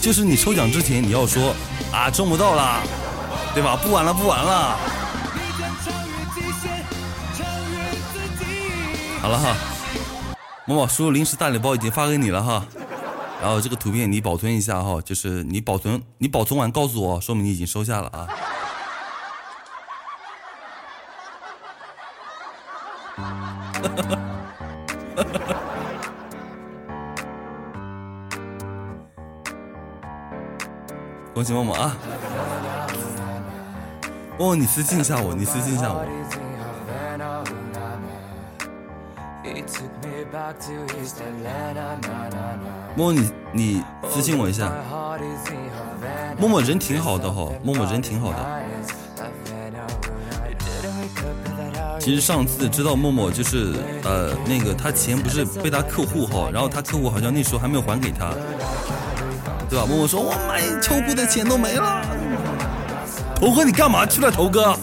就是你抽奖之前你要说。啊，中不到了，对吧？不玩了，不玩了。好了哈，某某输入零食大礼包已经发给你了哈，然后这个图片你保存一下哈，就是你保存，你保存完告诉我，说明你已经收下了啊。恭喜默默啊！默默，你私信一下我，你私信一下我。默默，你你私信我一下。默默人挺好的哈，默默人挺好的。其实上次知道默默就是呃那个他钱不是被他客户哈，然后他客户好像那时候还没有还给他。对吧？默默说：“我买秋裤的钱都没了。”头哥，你干嘛去了？头哥，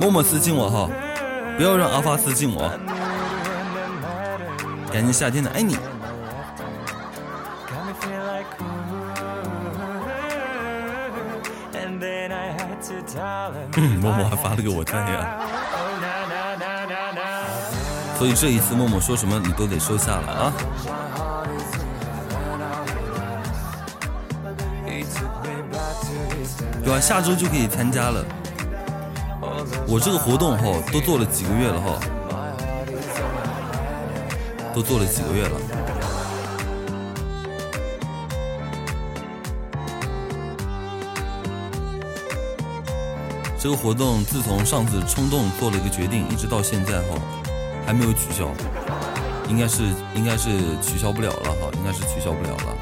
默默私信我哈，不要让阿发私信我。感谢夏天的爱你。默默还发了个我在呀。所以这一次默默说什么你都得收下了啊！对吧？下周就可以参加了。我这个活动哈都做了几个月了哈，都做了几个月了。这个活动自从上次冲动做了一个决定，一直到现在哈，还没有取消，应该是应该是取消不了了哈，应该是取消不了了。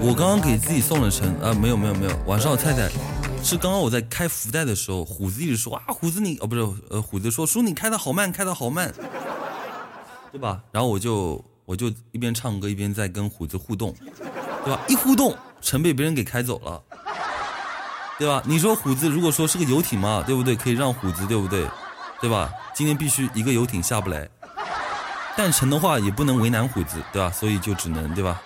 我刚刚给自己送了成啊，没有没有没有，晚上菜菜是刚刚我在开福袋的时候，虎子一直说啊，虎子你哦不是呃虎子说叔你开的好慢，开的好慢，对吧？然后我就。我就一边唱歌一边在跟虎子互动，对吧？一互动，城被别人给开走了，对吧？你说虎子如果说是个游艇嘛，对不对？可以让虎子，对不对？对吧？今天必须一个游艇下不来，但成的话也不能为难虎子，对吧？所以就只能，对吧？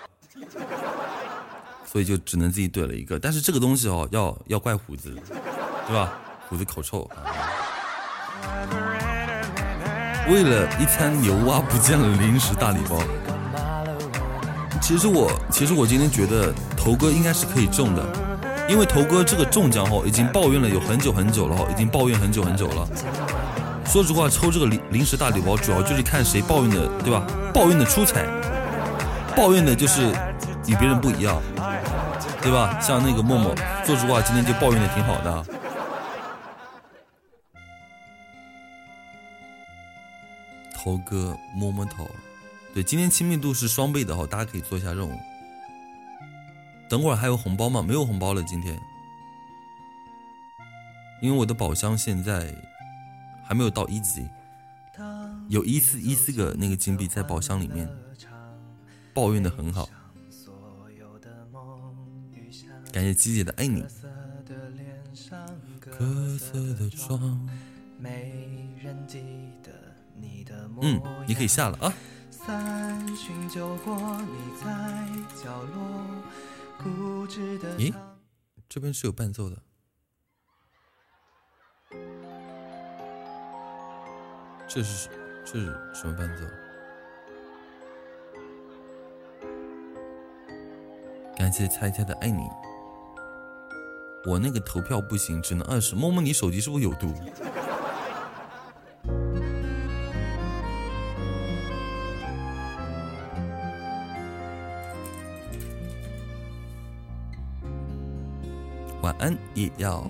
所以就只能自己怼了一个。但是这个东西哦，要要怪虎子，对吧？虎子口臭。为了一餐牛蛙不见了零食大礼包，其实我其实我今天觉得头哥应该是可以中的，因为头哥这个中奖哈已经抱怨了有很久很久了哈，已经抱怨很久很久了。说实话，抽这个临临时大礼包主要就是看谁抱怨的，对吧？抱怨的出彩，抱怨的就是与别人不一样，对吧？像那个默默，说实话今天就抱怨的挺好的。头哥摸摸头，对，今天亲密度是双倍的哈，大家可以做一下任务。等会儿还有红包吗？没有红包了，今天，因为我的宝箱现在还没有到一级，有一四一四个那个金币在宝箱里面，抱怨的很好。感谢鸡姐的爱你。嗯，你可以下了啊。咦，这边是有伴奏的，这是这是什么伴奏？感谢猜猜的爱你，我那个投票不行，只能二十。摸摸你手机是不是有毒？晚安，也要。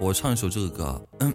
我唱一首这个歌。嗯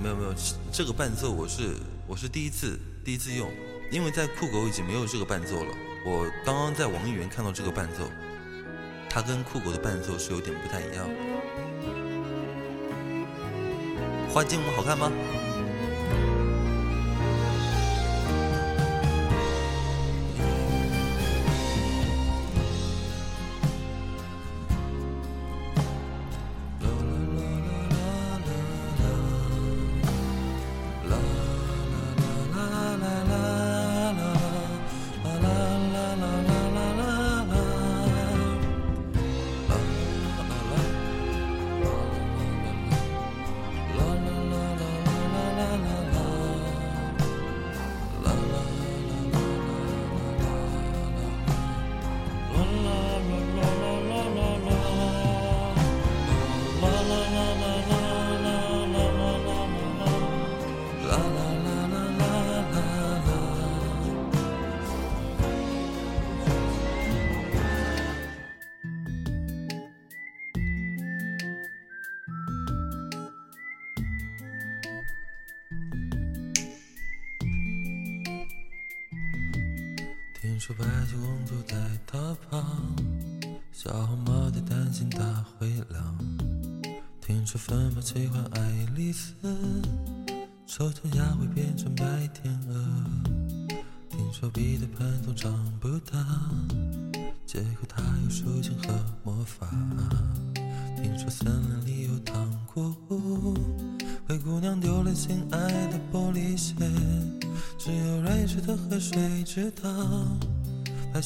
没有没有，这个伴奏我是我是第一次第一次用，因为在酷狗已经没有这个伴奏了。我刚刚在网易云看到这个伴奏，它跟酷狗的伴奏是有点不太一样。花间舞好看吗？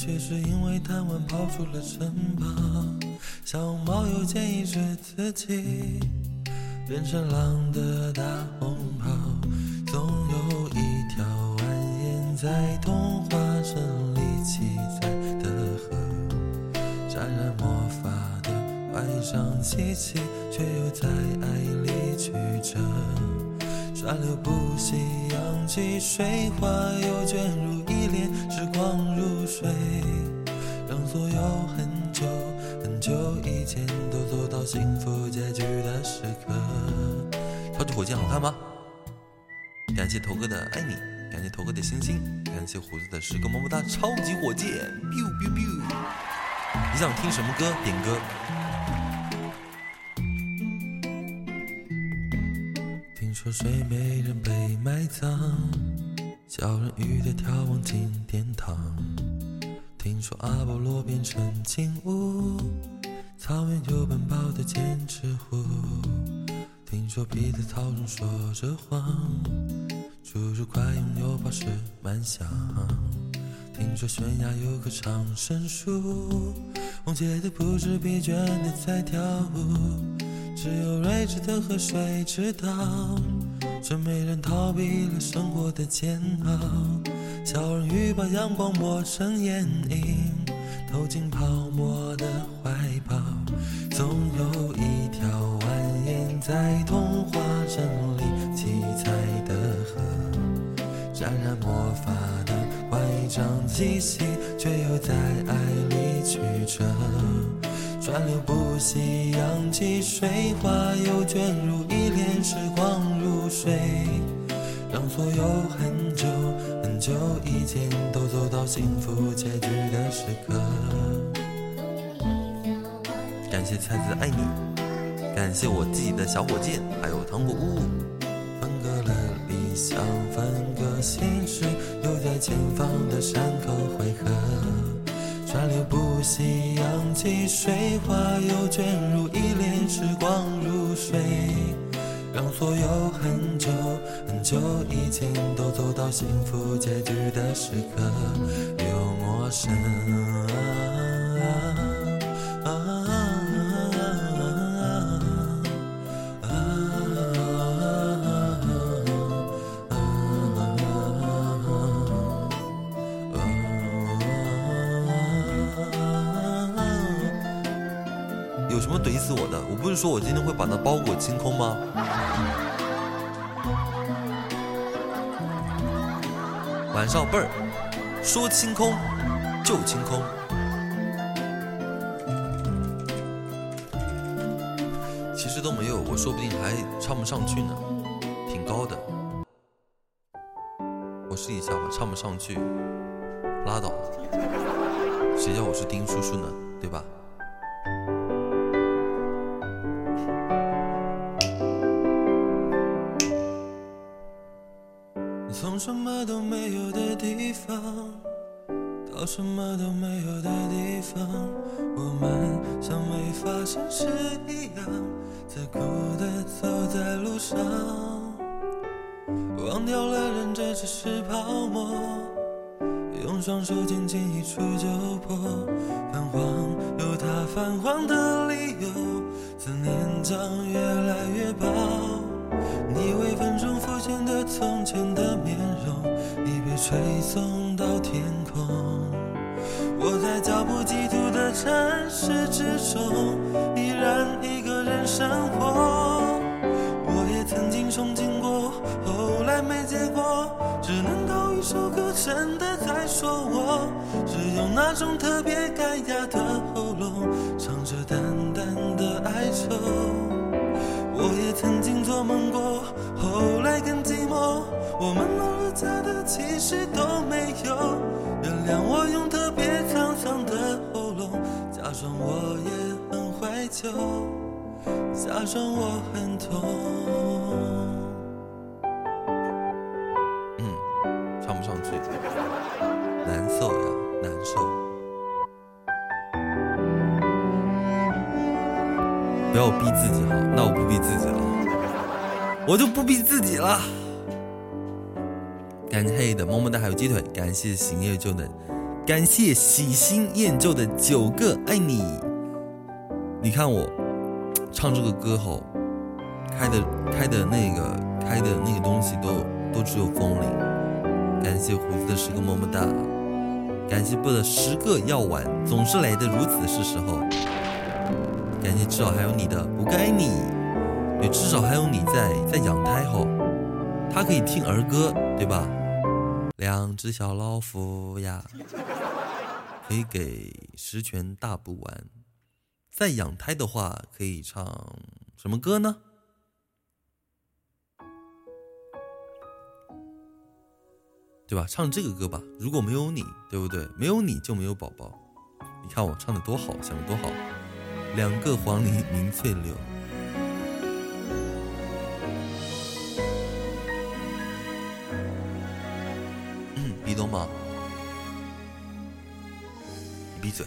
却是因为贪玩跑出了城堡。小红帽又建议着自己变成狼的大红袍，总有一条蜿蜒在童话镇里七彩的河，沾染魔法的坏上气息，却又在爱里曲折，川流不息，扬起水花，又卷入一帘时光幸福结局的时刻。超级火箭好看吗？感谢头哥的爱你，感谢头哥的星星，感谢胡子的十个么么哒，超级火箭，biu biu biu。你想听什么歌？点歌。听说睡美人被埋葬，小人鱼的眺望进殿堂。听说阿波罗变成金乌，草原有奔跑的剑齿虎。听说皮在草中说着谎，侏儒快拥有宝石满箱。听说悬崖有棵长生树，红姐的不知疲倦的在跳舞。只有睿智的河水知道，这美人逃避了生活的煎熬。小人鱼把阳光抹成眼影，投进泡沫的怀抱。总有一条蜿蜒在童话镇里七彩的河，沾染魔法的乖张气息，却又在爱里曲折。川流不息，扬起水花，又卷入一帘时光如水，让所有很久很久以前都走到幸福结局的时刻。感谢菜子爱你，感谢我自己的小火箭，还有糖果屋。分割了理想，分割现实，又在前方的山口汇合。川流不息，扬起水花，又卷入一帘时光如水，让所有很久很久以前都走到幸福结局的时刻，又陌生。说我今天会把那包裹清空吗？晚上贝儿，说清空就清空。其实都没有，我说不定还唱不上去呢，挺高的。我试一下吧，唱不上去，拉倒。谁叫我是丁叔叔呢？对吧？双手掉的不要逼自己哈，那我不逼自己了，我就不逼自己了。感谢黑的么么哒，还有鸡腿。感谢喜新厌旧的，感谢喜新厌旧的九个爱你。你看我唱这个歌后，开的开的那个开的那个东西都都只有风铃。感谢胡子的十个么么哒，感谢布的十个药丸，总是来的如此是时候。感谢至少还有你的不该你，对，至少还有你在在养胎后，他可以听儿歌，对吧？两只小老虎呀，可以给十全大补丸。在养胎的话，可以唱什么歌呢？对吧？唱这个歌吧。如果没有你，对不对？没有你就没有宝宝。你看我唱的多好，想的多好。两个黄鹂鸣翠柳。你懂吗？你闭嘴！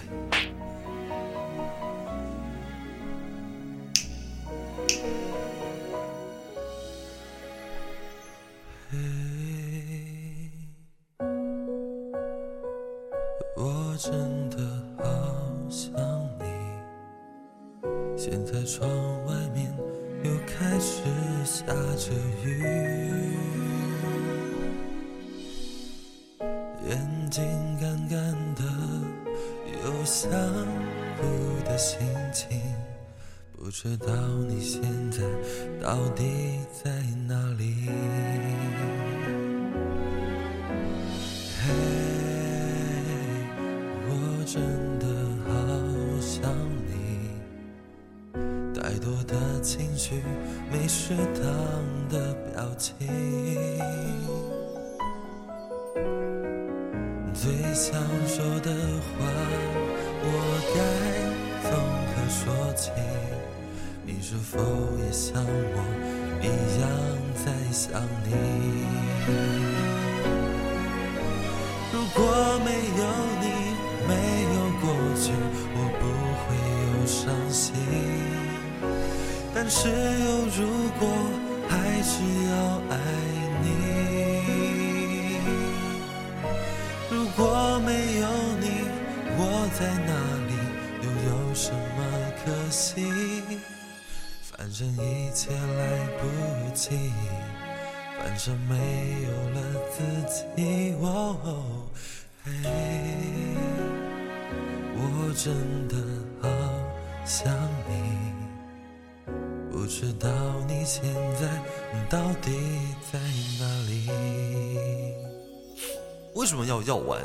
为什么要要完？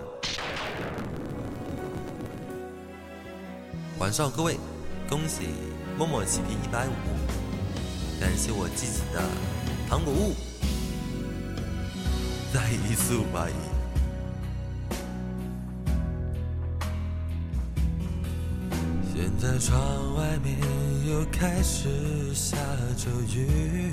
晚上各位，恭喜默默起皮一百五，感谢我自己的糖果屋，再一次五百亿。现在窗外面又开始下着雨，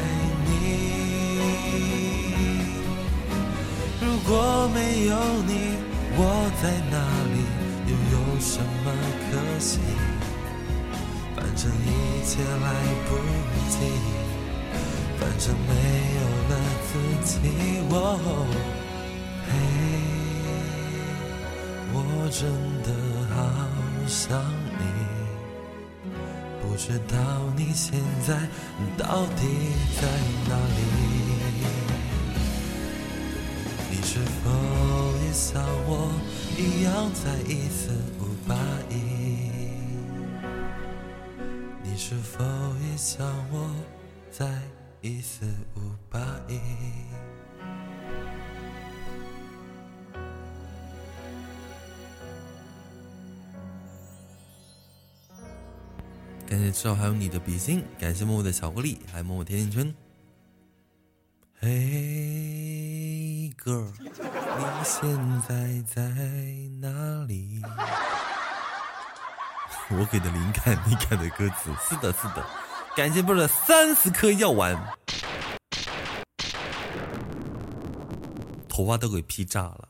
果没有你。我在哪里，又有什么可惜？反正一切来不及，反正没有了自己。嘿，我真的好想你，不知道你现在到底在哪里。像我一样在一四五八一？你是否也像我在一四五八一？感谢知道还有你的比心，感谢默默的巧克力，还有默默甜甜圈。Hey girl，你现在在哪里？我给的灵感，你改的歌词，是的，是的。感谢波的三十颗药丸，头发都给劈炸了，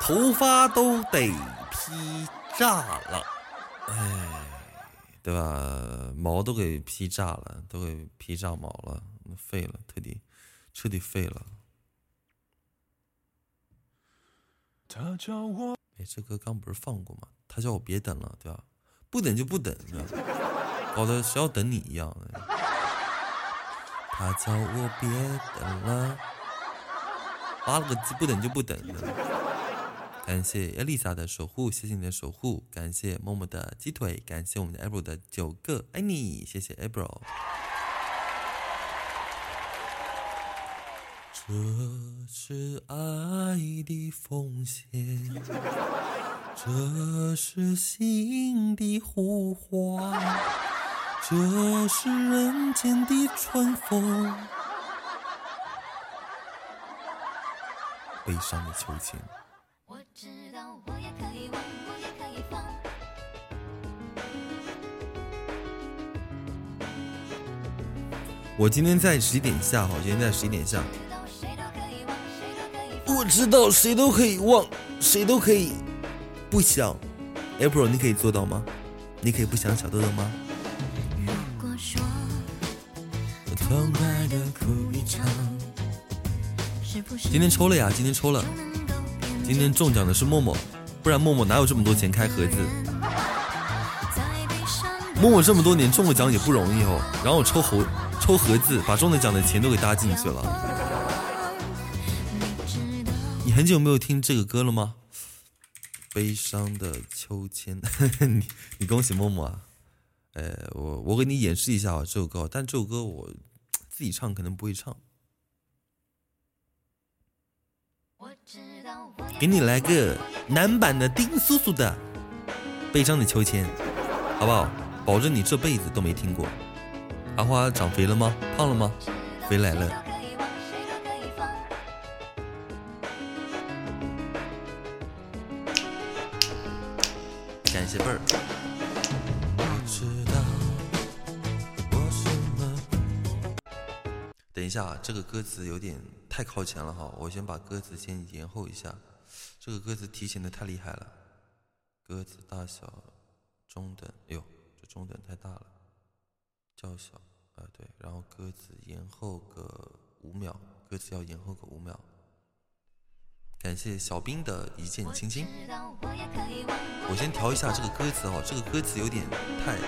头发都得劈炸了，哎。对吧？毛都给劈炸了，都给劈炸毛了，废了，彻底彻底废了。他叫我哎，这歌刚不是放过吗？他叫我别等了，对吧？不等就不等，搞得谁要等你一样。他叫我别等了，发了个鸡，不等就不等。感谢艾丽莎的守护，谢谢你的守护。感谢默默的鸡腿，感谢我们的 April 的九个爱你，谢谢 April。这是爱的奉献，这是心的呼唤，这是人间的春风，悲伤的秋千。我今天在十一点下，哈，今天在十一点下。我知道谁都可以忘，谁都可以不想。April，你可以做到吗？你可以不想小豆豆吗？今天抽了呀，今天抽了。今天中奖的是默默，不然默默哪有这么多钱开盒子？默默这么多年中个奖也不容易哦，然后抽猴。抽盒子，把中的奖的钱都给搭进去了。你很久没有听这个歌了吗？悲伤的秋千，你你恭喜默默啊！呃，我我给你演示一下啊，这首歌，但这首歌我自己唱可能不会唱。给你来个男版的丁叔叔的《悲伤的秋千》，好不好？保证你这辈子都没听过。阿花长肥了吗？胖了吗？肥来了。感谢贝儿。等一下，这个歌词有点太靠前了哈，我先把歌词先延后一下。这个歌词提前的太厉害了。歌词大小中等，哎呦，这中等太大了。较小，啊对，然后歌词延后个五秒，歌词要延后个五秒。感谢小兵的一见倾心。我先调一下这个歌词哦，这个歌词有点太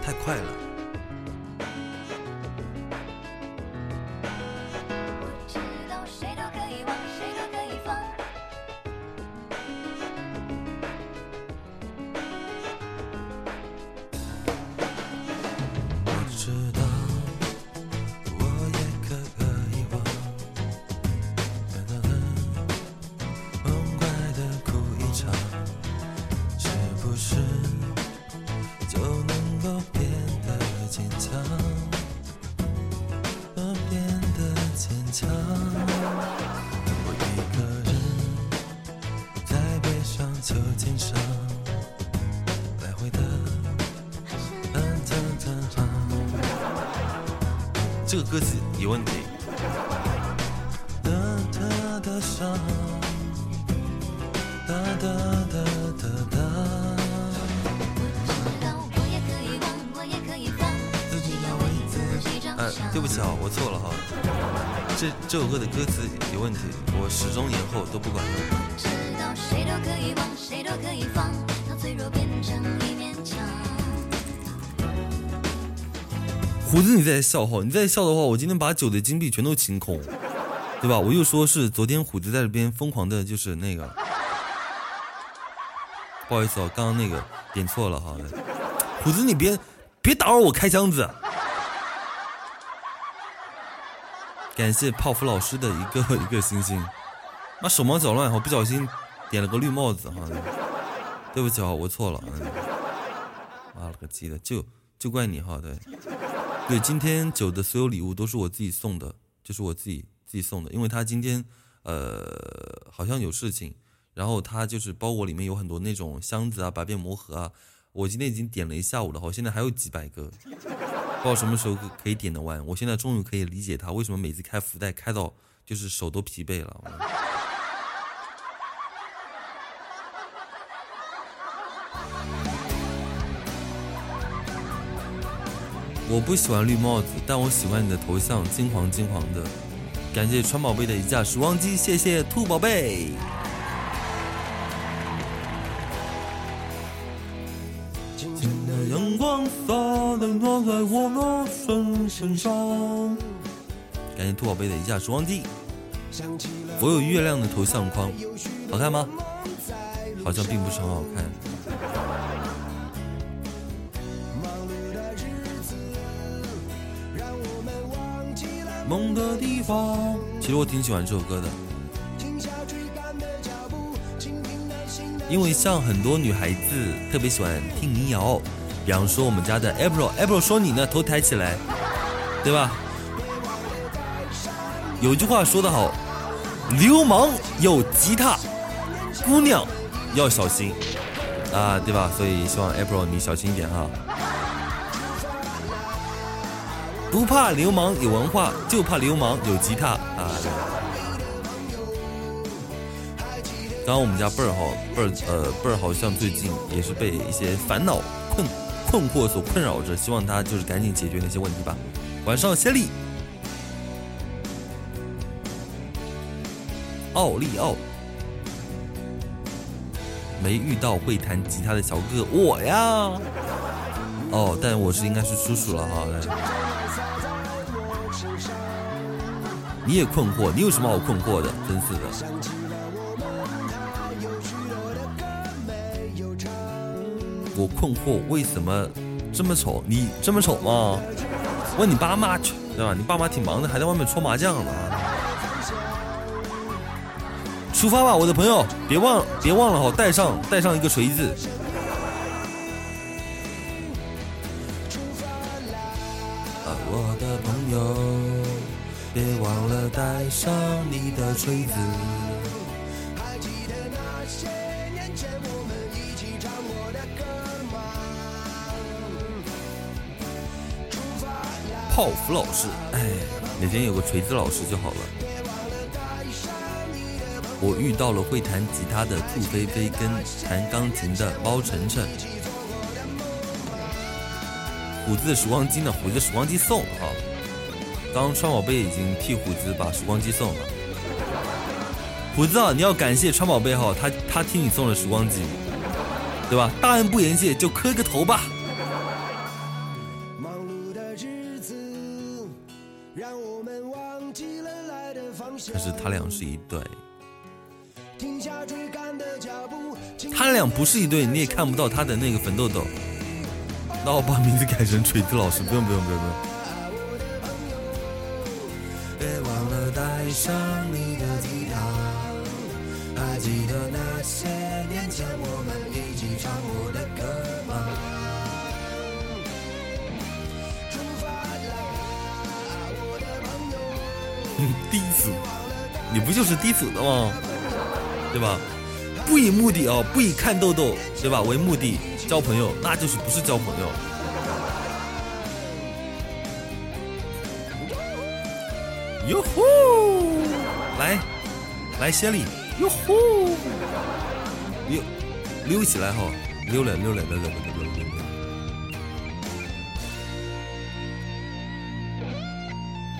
太快了。胡子，你在笑哈？你在笑的话，我今天把酒的金币全都清空，对吧？我又说是昨天虎子在这边疯狂的，就是那个，不好意思啊，刚刚那个点错了哈。虎子，你别别打扰我开箱子。感谢泡芙老师的一个 一个星星，妈手忙脚乱，我不小心点了个绿帽子哈，对不起啊，我错了，妈了个鸡的，就就怪你哈，对，对，今天酒的所有礼物都是我自己送的，就是我自己自己送的，因为他今天呃好像有事情，然后他就是包裹里面有很多那种箱子啊、百变魔盒啊，我今天已经点了一下午了，我现在还有几百个。不知道什么时候可以点得完，我现在终于可以理解他为什么每次开福袋开到就是手都疲惫了。我不喜欢绿帽子，但我喜欢你的头像，金黄金黄的。感谢川宝贝的一架时光机，谢谢兔宝贝。阳光洒落在我身身上。感谢兔宝贝的一架时光机。我有月亮的头像框，好看吗？好像并不是很好看。梦的地方，其实我挺喜欢这首歌的。因为像很多女孩子特别喜欢听民谣，比方说我们家的 April，April 说你呢头抬起来，对吧？有句话说得好，流氓有吉他，姑娘要小心啊，对吧？所以希望 April 你小心一点哈。不怕流氓有文化，就怕流氓有吉他啊。刚刚我们家贝儿哈贝儿呃贝儿好像最近也是被一些烦恼困困惑所困扰着，希望他就是赶紧解决那些问题吧。晚上谢利，奥利奥，没遇到会弹吉他的小哥哥，我呀。哦，但我是应该是叔叔了哈。你也困惑，你有什么好困惑的？真是的。我困惑，为什么这么丑？你这么丑吗？问你爸妈去，对吧？你爸妈挺忙的，还在外面搓麻将呢。出发吧，我的朋友，别忘别忘了哈，带上带上一个锤子。上你的锤子。泡芙老师，哎，每天有个锤子老师就好了。我遇到了会弹吉他的兔菲菲跟弹钢琴的包晨晨。虎子的时光机呢？虎子时光机送哈。刚刚川宝贝已经替虎子把时光机送了。虎子啊，你要感谢川宝贝哈，他他替你送了时光机，对吧？大恩不言谢，就磕个头吧。可是他俩是一对，他俩不是一对，你也看不到他的那个粉痘痘。那我把名字改成锤子老师，不用不用不用不用。了带上你的吉他，还记得那些年我们一起唱过的歌吗？低俗，你不就是低俗的吗？对吧？不以目的啊，不以看豆豆，对吧？为目的交朋友，那就是不是交朋友。哟呼，来，来谢礼，哟呼，溜溜起来哈，溜了溜了溜了溜了溜了溜了。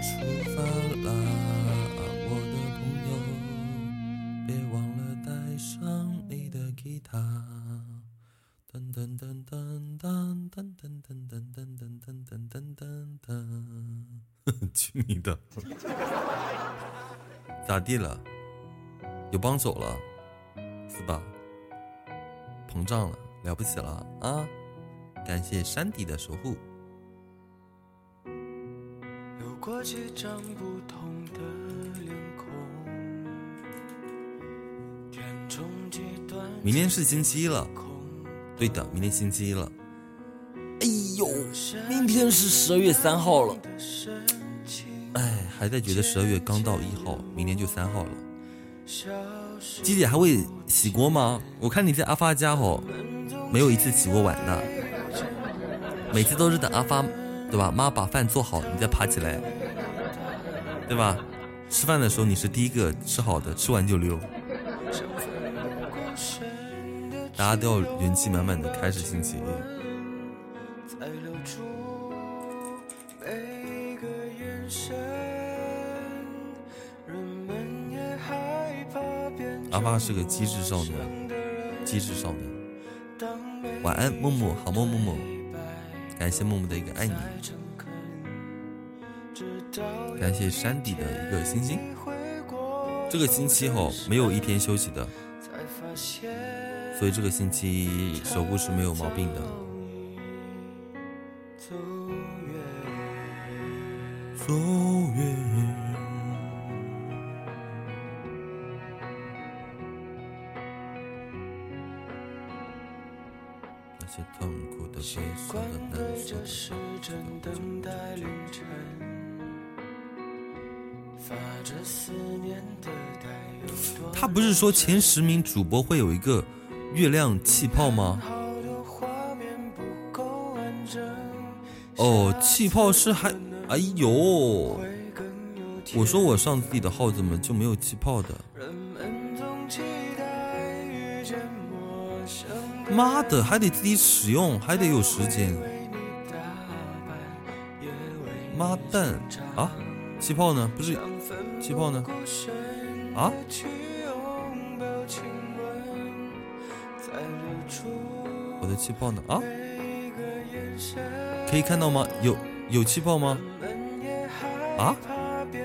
出发啦，我的朋友，别忘了带上你的吉他。噔噔噔噔噔噔噔噔噔噔噔噔噔噔噔，去你的！咋地了？有帮手了，是吧？膨胀了，了不起了啊！感谢山底的守护。有过几张不同的脸孔，天中几段明天是星期一了，对的，明天星期一了。哎呦，明天是十二月三号了。哎，还在觉得十二月刚到一号，明天就三号了。鸡姐还会洗锅吗？我看你在阿发家吼，没有一次洗过碗的，每次都是等阿发，对吧？妈把饭做好，你再爬起来，对吧？吃饭的时候你是第一个吃好的，吃完就溜。大家都要元气满满的开始星期一。阿发是个机智少年，机智少年。晚安，木木，好梦，木木。感谢木木的一个爱你，感谢山底的一个星星。这个星期吼没有一天休息的，所以这个星期守护是没有毛病的。走远。些痛苦的、悲习伤惯的、对难受着时针等待凌晨，发着思念的呆有多他不是说前十名主播会有一个月亮气泡吗？哦，气泡是还，哎呦，我说我上自己的号怎么就没有气泡的？妈的，还得自己使用，还得有时间。妈蛋啊！气泡呢？不是气泡呢？啊？我的气泡呢？啊？可以看到吗？有有气泡吗？啊？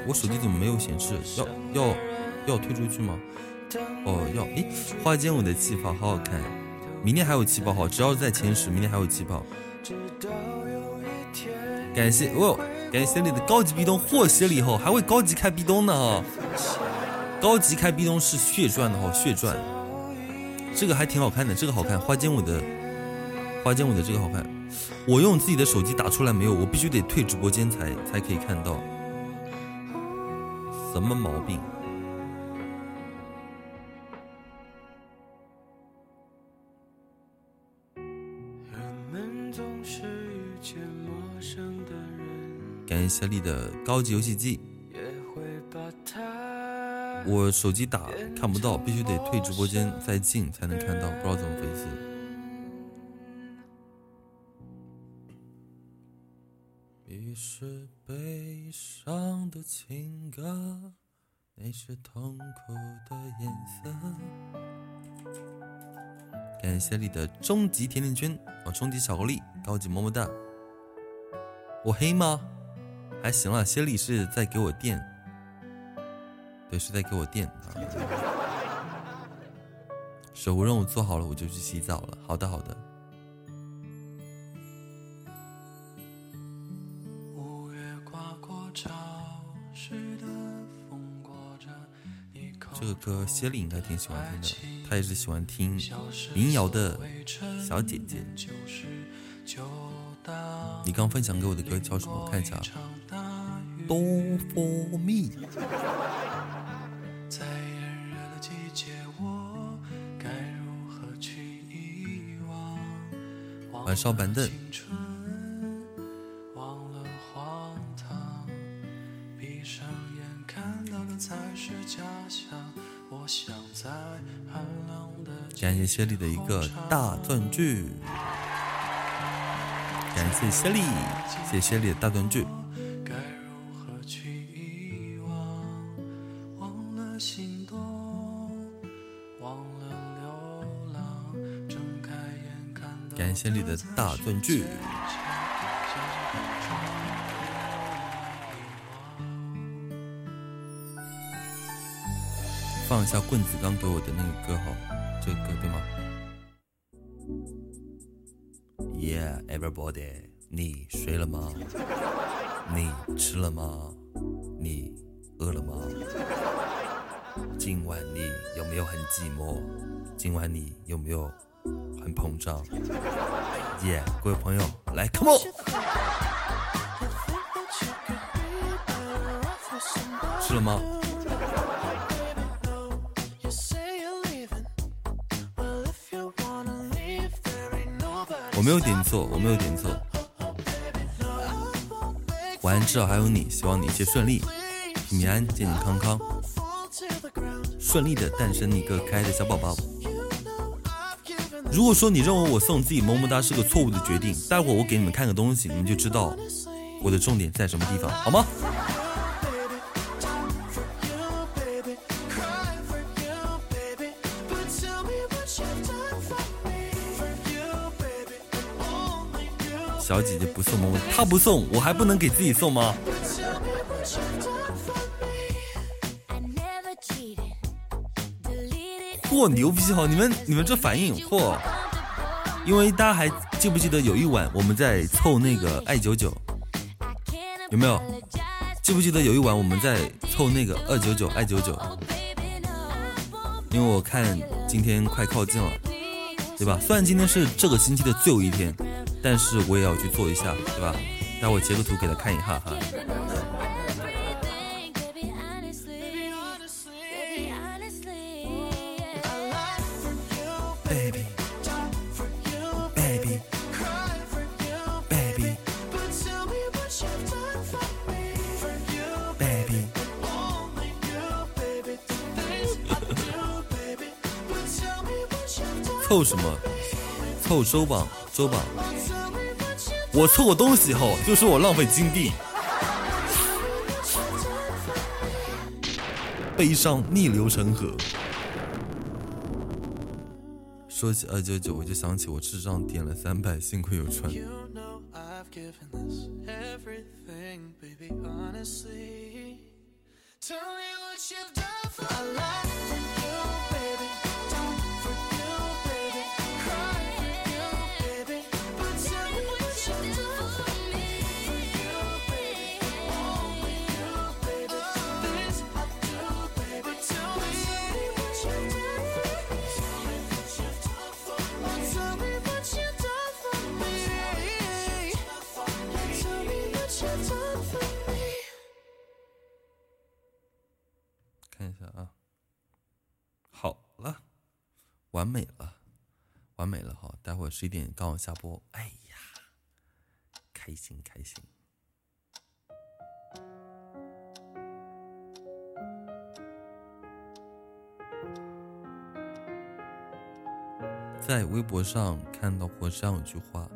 我手机怎么没有显示？要要要退出去吗？哦，要。诶，花间舞的气泡好好看，明天还有气泡好，只要在前十，明天还有气泡。感谢哦，感谢你的高级壁咚获悉了以后，还会高级开壁咚呢哈。高级开壁咚是血赚的哈，血赚，这个还挺好看的，这个好看，花间舞的花间舞的这个好看。我用自己的手机打出来没有？我必须得退直播间才才可以看到。什么毛病？感谢小李的高级游戏机，我手机打看不到，必须得退直播间再进才能看到，不知道怎么回事。你是悲伤的情歌，你是痛苦的颜色。感谢你的终极甜甜圈哦，终极巧克力，高级么么哒。我黑吗？还行了，谢丽是在给我电，对，是在给我电啊。守护任务做好了，我就去洗澡了。好的，好的。这个歌谢丽应该挺喜欢听的，她也是喜欢听民谣的小姐姐。你刚分享给我的歌叫什么？我看一下。Don't。在炎热的季节，我该如何去遗忘？晚上板凳。感谢谢丽的一个大钻戒。感谢谢丽，谢谢谢丽的大钻具。感谢你的大钻具。放一下棍子刚给我的那个歌哈，这个歌对吗 everybody，你睡了吗？你吃了吗？你饿了吗？今晚你有没有很寂寞？今晚你有没有很膨胀？Yeah，各位朋友，来，Come on，吃了吗？没有点错，我没有点错。晚安，至少还有你，希望你一切顺利，平安，健健康康，顺利的诞生一个可爱的小宝宝。如果说你认为我送自己么么哒是个错误的决定，待会我给你们看个东西，你们就知道我的重点在什么地方，好吗？小姐姐不送吗，她不送，我还不能给自己送吗？嚯，牛逼哈！你们你们这反应嚯！因为大家还记不记得有一晚我们在凑那个爱九九，有没有？记不记得有一晚我们在凑那个二九九爱九九？因为我看今天快靠近了，对吧？虽然今天是这个星期的最后一天。但是我也要去做一下，对吧？待会截个图给他看一下哈。Baby, baby, baby, baby。凑什么？凑周榜，说吧。我错过东西后，就说我浪费金币。悲伤逆流成河。说起二九九，我就想起我智障点了三百，幸亏有穿。十一点刚好下播，哎呀，开心开心！在微博上看到过这样一句话：“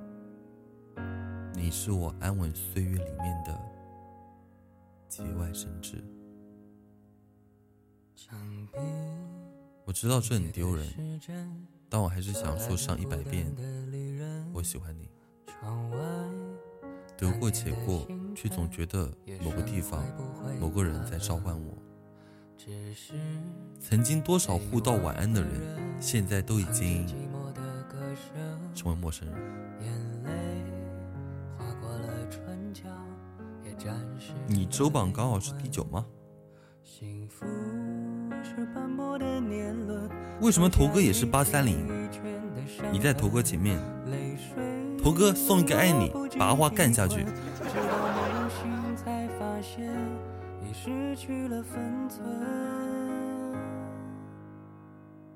你是我安稳岁月里面的节外生枝。”我知道这很丢人，但我还是想说上一百遍，我喜欢你。得过且过，却总觉得某个地方、某个人在召唤我。曾经多少互道晚安的人，现在都已经成为陌生人。你周榜刚好是第九吗？为什么头哥也是八三零？你在头哥前面，头哥送一个爱你，把阿花干下去。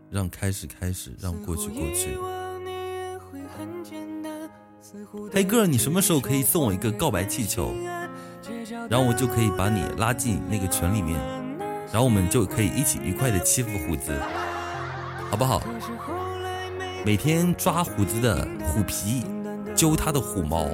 让开始开始，让过去过去。黑哥，你什么时候可以送我一个告白气球？然后我就可以把你拉进那个群里面。然后我们就可以一起愉快的欺负虎子。好不好？每天抓虎子的虎皮，揪他的虎毛。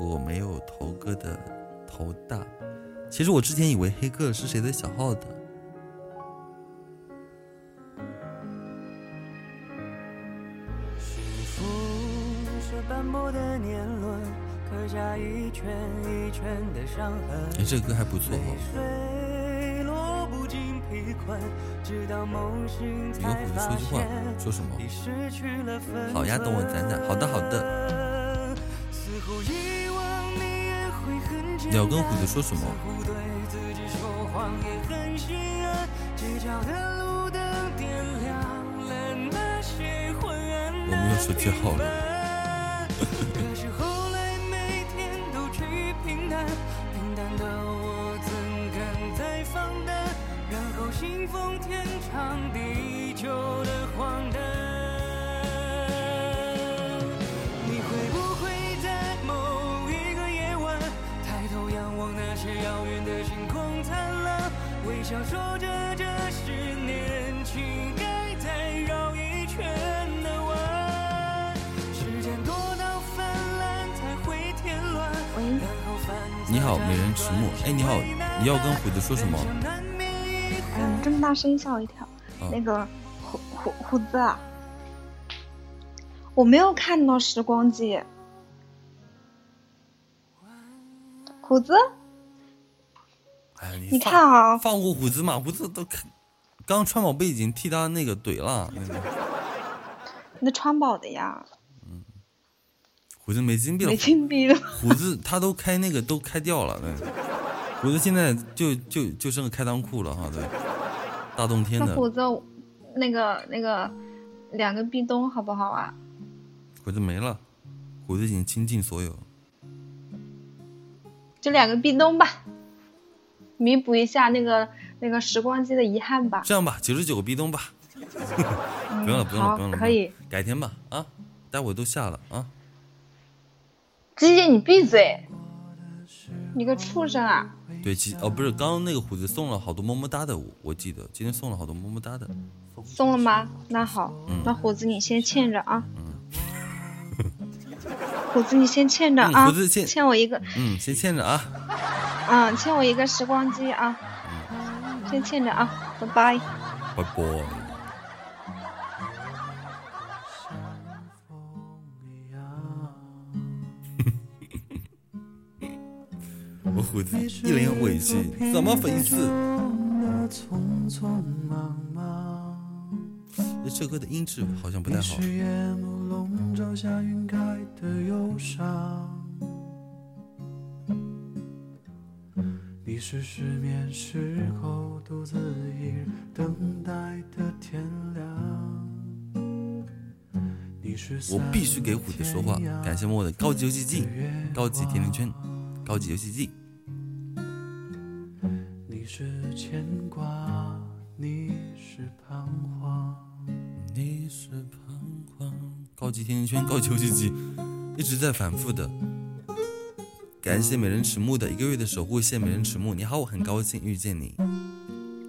我没有头哥的头大，其实我之前以为黑哥是谁的小号的。哎，这歌还不错哦。你跟虎子说句话，说什么？好呀，等我攒攒。好的，好的。你要跟虎子说什么？我没有手机号了。顶峰天长地久的荒诞你会不会在某一个夜晚抬头仰望那些遥远的星空灿烂微笑说着这些年轻该再绕一圈呢时间多到泛滥才会添乱你好美人迟暮。哎你好你要跟虎子说什么？这么大声音吓我一跳那个虎虎虎子啊我没有看到时光机虎子你看啊，放过虎子嘛？虎子都看，刚川宝贝已经替他那个怼了。那川宝的呀。嗯。虎子没金币了。没金币了。虎子他都开那个都开掉了，那虎子现在就就就剩个开裆裤了哈，对。大冬天的。虎子，那个那个两个壁咚好不好啊？虎子没了，虎子已经倾尽所有。就两个壁咚吧。弥补一下那个那个时光机的遗憾吧。这样吧，九十九个壁咚吧。不用了，不用了，不用了，可以。改天吧，啊，待会都下了啊。姐姐，你闭嘴！你个畜生啊！对，其哦，不是，刚刚那个虎子送了好多么么哒的，我我记得今天送了好多么么哒的。送了吗？那好，那虎子你先欠着啊。虎子你先欠着啊。虎子欠欠我一个。嗯，先欠着啊。嗯，欠我一个时光机啊！先欠着啊，拜拜。拜拜。我虎子一脸委屈，怎么回事？这歌的音质好像不太好。你是失眠时候独自一人等待的天亮。我必须给虎子说话，感谢我的高级游戏机、高级甜甜圈、高级游戏机。你是牵挂，你是彷徨，你是彷徨。高级甜甜圈、高级游戏机，一直在反复的。感谢美人迟暮的一个月的守护，谢美人迟暮，你好，我很高兴遇见你。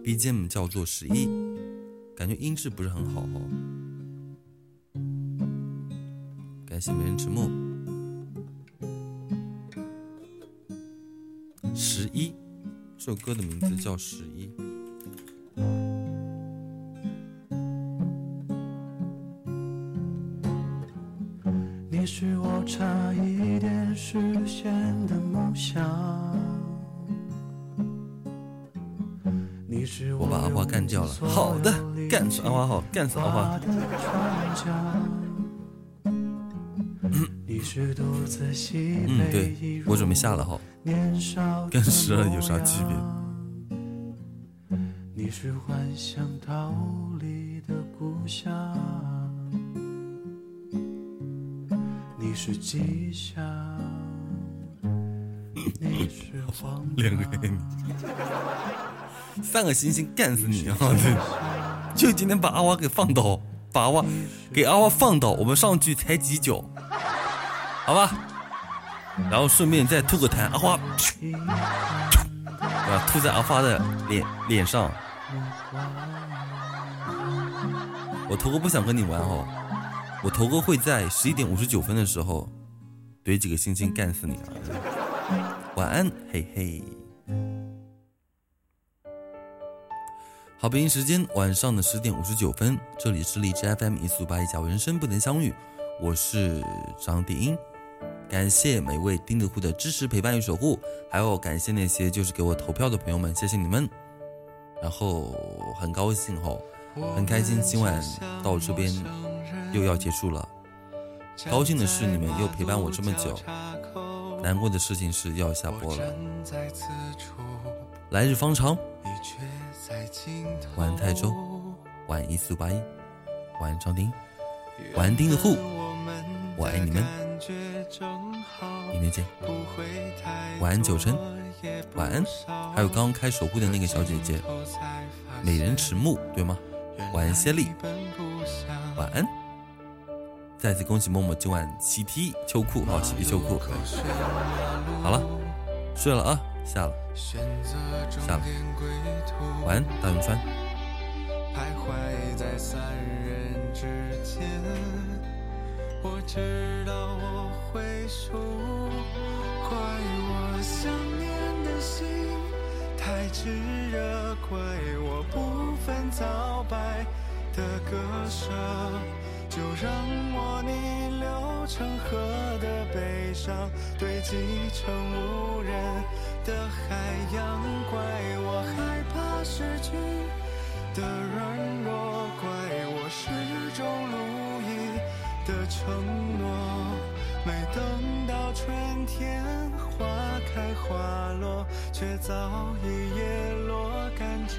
BGM 叫做十一，感觉音质不是很好哦。感谢美人迟暮，这首歌的名字叫十一。你是我差一点实现的梦想。我把阿花干掉了，好的，干死阿花好，干死阿花。嗯，对，我准备下了哈，跟十二有啥区别？你是幻想逃离的故乡。是吉祥，两个人，三个星星干死你啊！就今天把阿花给放倒，把阿花给阿花放倒，我们上去踩几脚。好吧？然后顺便再吐个痰，阿花，啊，吐在阿花的脸脸上。我头哥不想跟你玩哦，我头哥会在十一点五十九分的时候怼几个星星干死你啊！晚安，嘿嘿。好，北京时间晚上的十点五十九分，这里是荔枝 FM 一四八一，假如人生不能相遇，我是张迪英。感谢每位钉子户的支持、陪伴与守护，还有感谢那些就是给我投票的朋友们，谢谢你们。然后很高兴哈，很开心，今晚到这边又要结束了。高兴的是你们又陪伴我这么久，难过的事情是要下播了。来日方长。晚泰州，晚一四八一，晚张丁，晚安丁子户，我爱你们，明天见。晚安九晨，晚安，还有刚刚开守护的那个小姐姐，美人迟暮，对吗？晚安谢丽，晚安。再次恭喜默默今晚喜提秋裤，好喜提秋裤。好了，睡了啊，下了，下了。晚安，大永川。徘徊在三人之间，我知道我会输，怪我想念的心太炙热，怪我不分早白的割舍，就让我逆流成河的悲伤堆积成无人的海洋，怪我害怕失去。的软弱，怪我始终如一的承诺。等到春天花开花落，却早已叶落甘蔗。